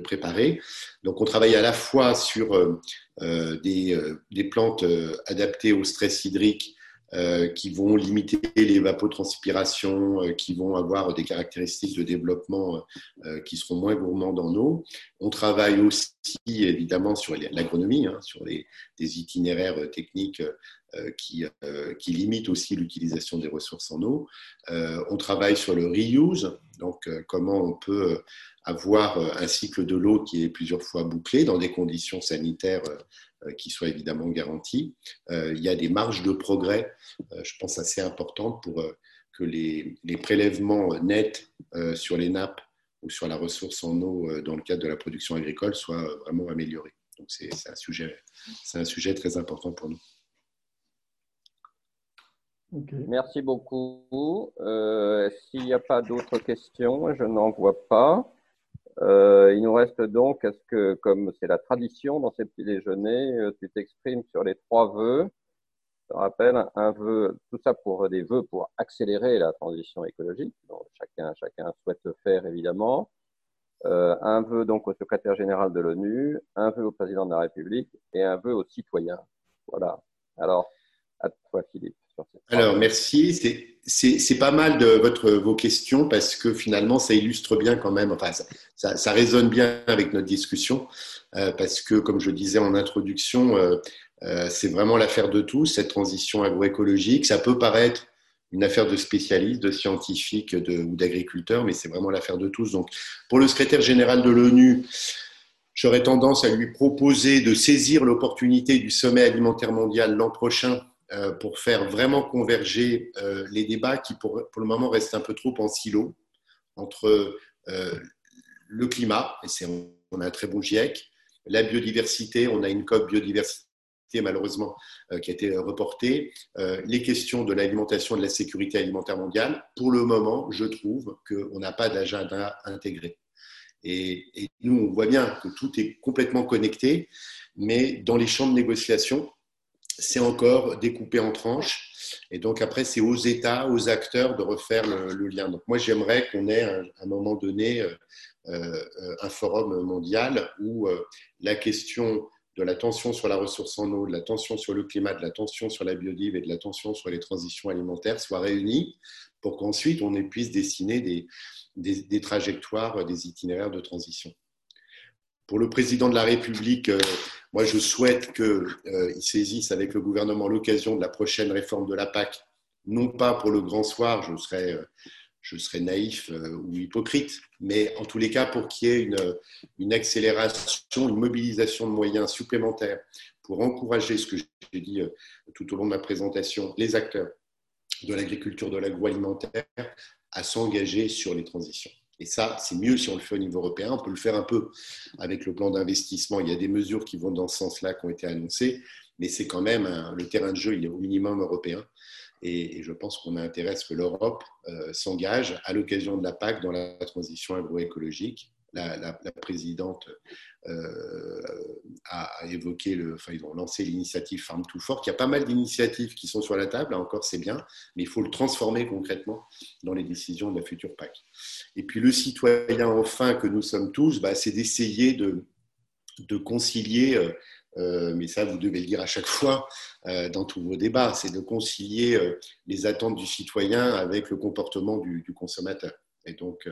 S2: préparer. Donc on travaille à la fois sur des, des, plantes adaptées au stress hydrique euh, qui vont limiter l'évapotranspiration, euh, qui vont avoir des caractéristiques de développement euh, qui seront moins gourmandes en eau. On travaille aussi évidemment sur l'agronomie, hein, sur les, des itinéraires techniques qui, qui, limitent aussi l'utilisation des ressources en eau. on travaille sur le reuse, donc comment on peut avoir un cycle de l'eau qui est plusieurs fois bouclé dans des conditions sanitaires euh, qui soit évidemment garantie. Euh, il y a des marges de progrès, euh, je pense, assez importantes pour que les, prélèvements nets sur les nappes ou sur la ressource en eau dans le cadre de la production agricole soient vraiment améliorés. Donc c'est un sujet très important pour nous.
S1: Merci beaucoup. S'il n'y a pas d'autres questions, je n'en vois pas. Euh, il nous reste donc, est-ce que, comme c'est la tradition dans ces petits déjeuners, euh, tu t'exprimes sur les trois vœux Je te rappelle, un vœu, tout ça pour des vœux pour accélérer la transition écologique, dont chacun, chacun souhaite faire évidemment. Euh, un vœu donc au secrétaire général de l'ONU, un vœu au président de la République et un vœu aux citoyens. Voilà. Alors, à toi, Philippe.
S2: Alors, merci. C'est pas mal de vos questions parce que finalement, ça illustre bien quand même, enfin, ça, ça, résonne bien avec notre discussion euh, parce que, comme je disais en introduction, euh, euh, c'est vraiment l'affaire de tous, cette transition agroécologique. Ça peut paraître une affaire de spécialistes, de scientifiques ou d'agriculteurs, mais c'est vraiment l'affaire de tous. Donc, pour le secrétaire général de l'ONU, j'aurais tendance à lui proposer de saisir l'opportunité du sommet alimentaire mondial l'an prochain euh, pour faire vraiment converger euh, les débats qui, pour, le moment, restent un peu trop en silo entre euh, le climat, et on a un très bon GIEC, la biodiversité, on a une COP biodiversité malheureusement qui a été reportée, les questions de l'alimentation et de la sécurité alimentaire mondiale. Pour le moment, je trouve qu'on n'a pas d'agenda intégré. Et, nous, on voit bien que tout est complètement connecté, mais dans les champs de négociation, c'est encore découpé en tranches. Et donc après, c'est aux États, aux acteurs de refaire le, lien. Donc moi, j'aimerais qu'on ait à un moment donné euh, euh, un forum mondial où euh, la question de la tension sur la ressource en eau, de la tension sur le climat, de la tension sur la biodive et de la tension sur les transitions alimentaires soit réunie pour qu'ensuite on puisse dessiner des, des trajectoires, des itinéraires de transition. Pour le président de la République, moi, je souhaite qu'il euh, saisisse avec le gouvernement l'occasion de la prochaine réforme de la PAC, non pas pour le grand soir, je serais, euh, naïf euh, ou hypocrite, mais en tous les cas pour qu'il y ait une, accélération, une mobilisation de moyens supplémentaires pour encourager ce que j'ai dit tout au long de ma présentation, les acteurs de l'agriculture, de l'agroalimentaire, à s'engager sur les transitions. Et ça, c'est mieux si on le fait au niveau européen. On peut le faire un peu avec le plan d'investissement. Il y a des mesures qui vont dans ce sens-là, qui ont été annoncées, mais c'est quand même le terrain de jeu, il est au minimum européen. Et, je pense qu'on a intérêt à ce que l'Europe euh, s'engage à l'occasion de la PAC dans la transition agroécologique la, présidente euh, a, évoqué, le, enfin, ils ont lancé l'initiative Farm to Fork. Il y a pas mal d'initiatives qui sont sur la table, encore c'est bien, mais il faut le transformer concrètement dans les décisions de la future PAC. Et puis le citoyen, enfin, que nous sommes tous, bah, c'est d'essayer de, concilier. Euh, euh, mais ça, vous devez le dire à chaque fois dans tous vos débats, c'est de concilier les attentes du citoyen avec le comportement du consommateur. Et donc,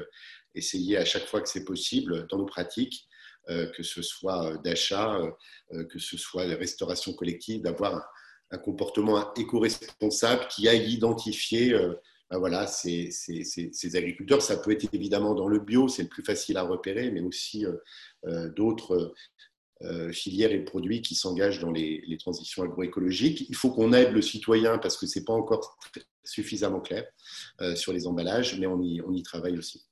S2: essayer à chaque fois que c'est possible dans nos pratiques que ce soit d'achat, que ce soit de restauration collective, d'avoir un, comportement éco-responsable qui aille identifier ben voilà, ces, agriculteurs. Ça peut être évidemment dans le bio, c'est le plus facile à repérer, mais aussi d'autres euh, filières et produits qui s'engagent dans les, transitions agroécologiques. Il faut qu'on aide le citoyen parce que ce n'est pas encore suffisamment clair euh, sur les emballages, mais on y, travaille aussi.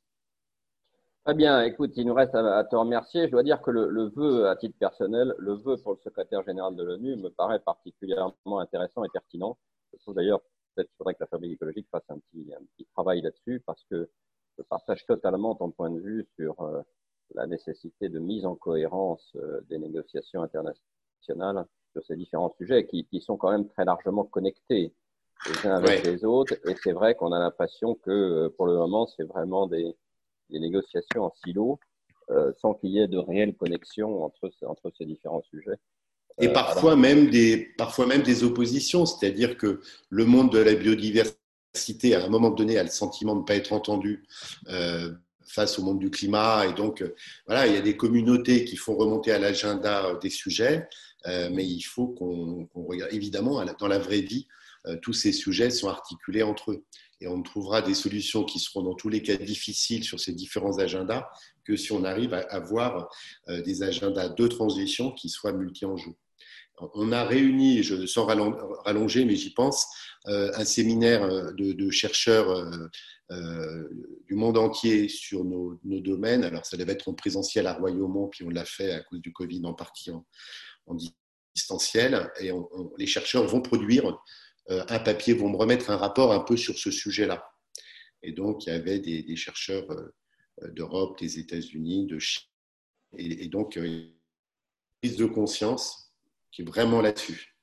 S1: Très bien, écoute, il nous reste à, te remercier. Je dois dire que le, vœu, à titre personnel, le vœu pour le secrétaire général de l'ONU me paraît particulièrement intéressant et pertinent. Je trouve d'ailleurs peut-être qu'il faudrait que la fabrique écologique fasse un petit, travail là-dessus parce que je partage totalement ton point de vue sur euh, la nécessité de mise en cohérence euh, des négociations internationales sur ces différents sujets qui sont quand même très largement connectés les uns avec les autres. Et c'est vrai qu'on a l'impression que euh, pour le moment, c'est vraiment des, des, négociations en silo euh, sans qu'il y ait de réelle connexion entre, entre ces différents sujets.
S2: Et parfois, même des, parfois même des oppositions, c'est-à-dire que le monde de la biodiversité, à un moment donné, a le sentiment de ne pas être entendu face au monde du climat. Et donc, euh, voilà, il y a des communautés qui font remonter à l'agenda euh, des sujets, euh, mais il faut qu'on regarde. Évidemment, dans la vraie vie, tous ces sujets sont articulés entre eux. Et on trouvera des solutions qui seront dans tous les cas difficiles sur ces différents agendas que si on arrive à avoir des agendas de transition qui soient multi-enjeux. On a réuni, je, sans rallonger, mais j'y pense, un séminaire de chercheurs euh, du monde entier sur nos, domaines. Alors, ça devait être en présentiel à Royaumont, puis on l'a fait à cause du Covid en partie en, distanciel. Et les chercheurs vont produire euh, un papier, vont me remettre un rapport un peu sur ce sujet-là. Et donc, il y avait des, chercheurs euh, d'Europe, des États-Unis, de Chine. Et, donc, une prise de conscience qui est vraiment là-dessus.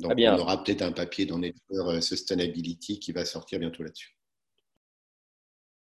S2: Donc, on aura peut-être un papier dans Nature Sustainability qui va sortir bientôt là-dessus.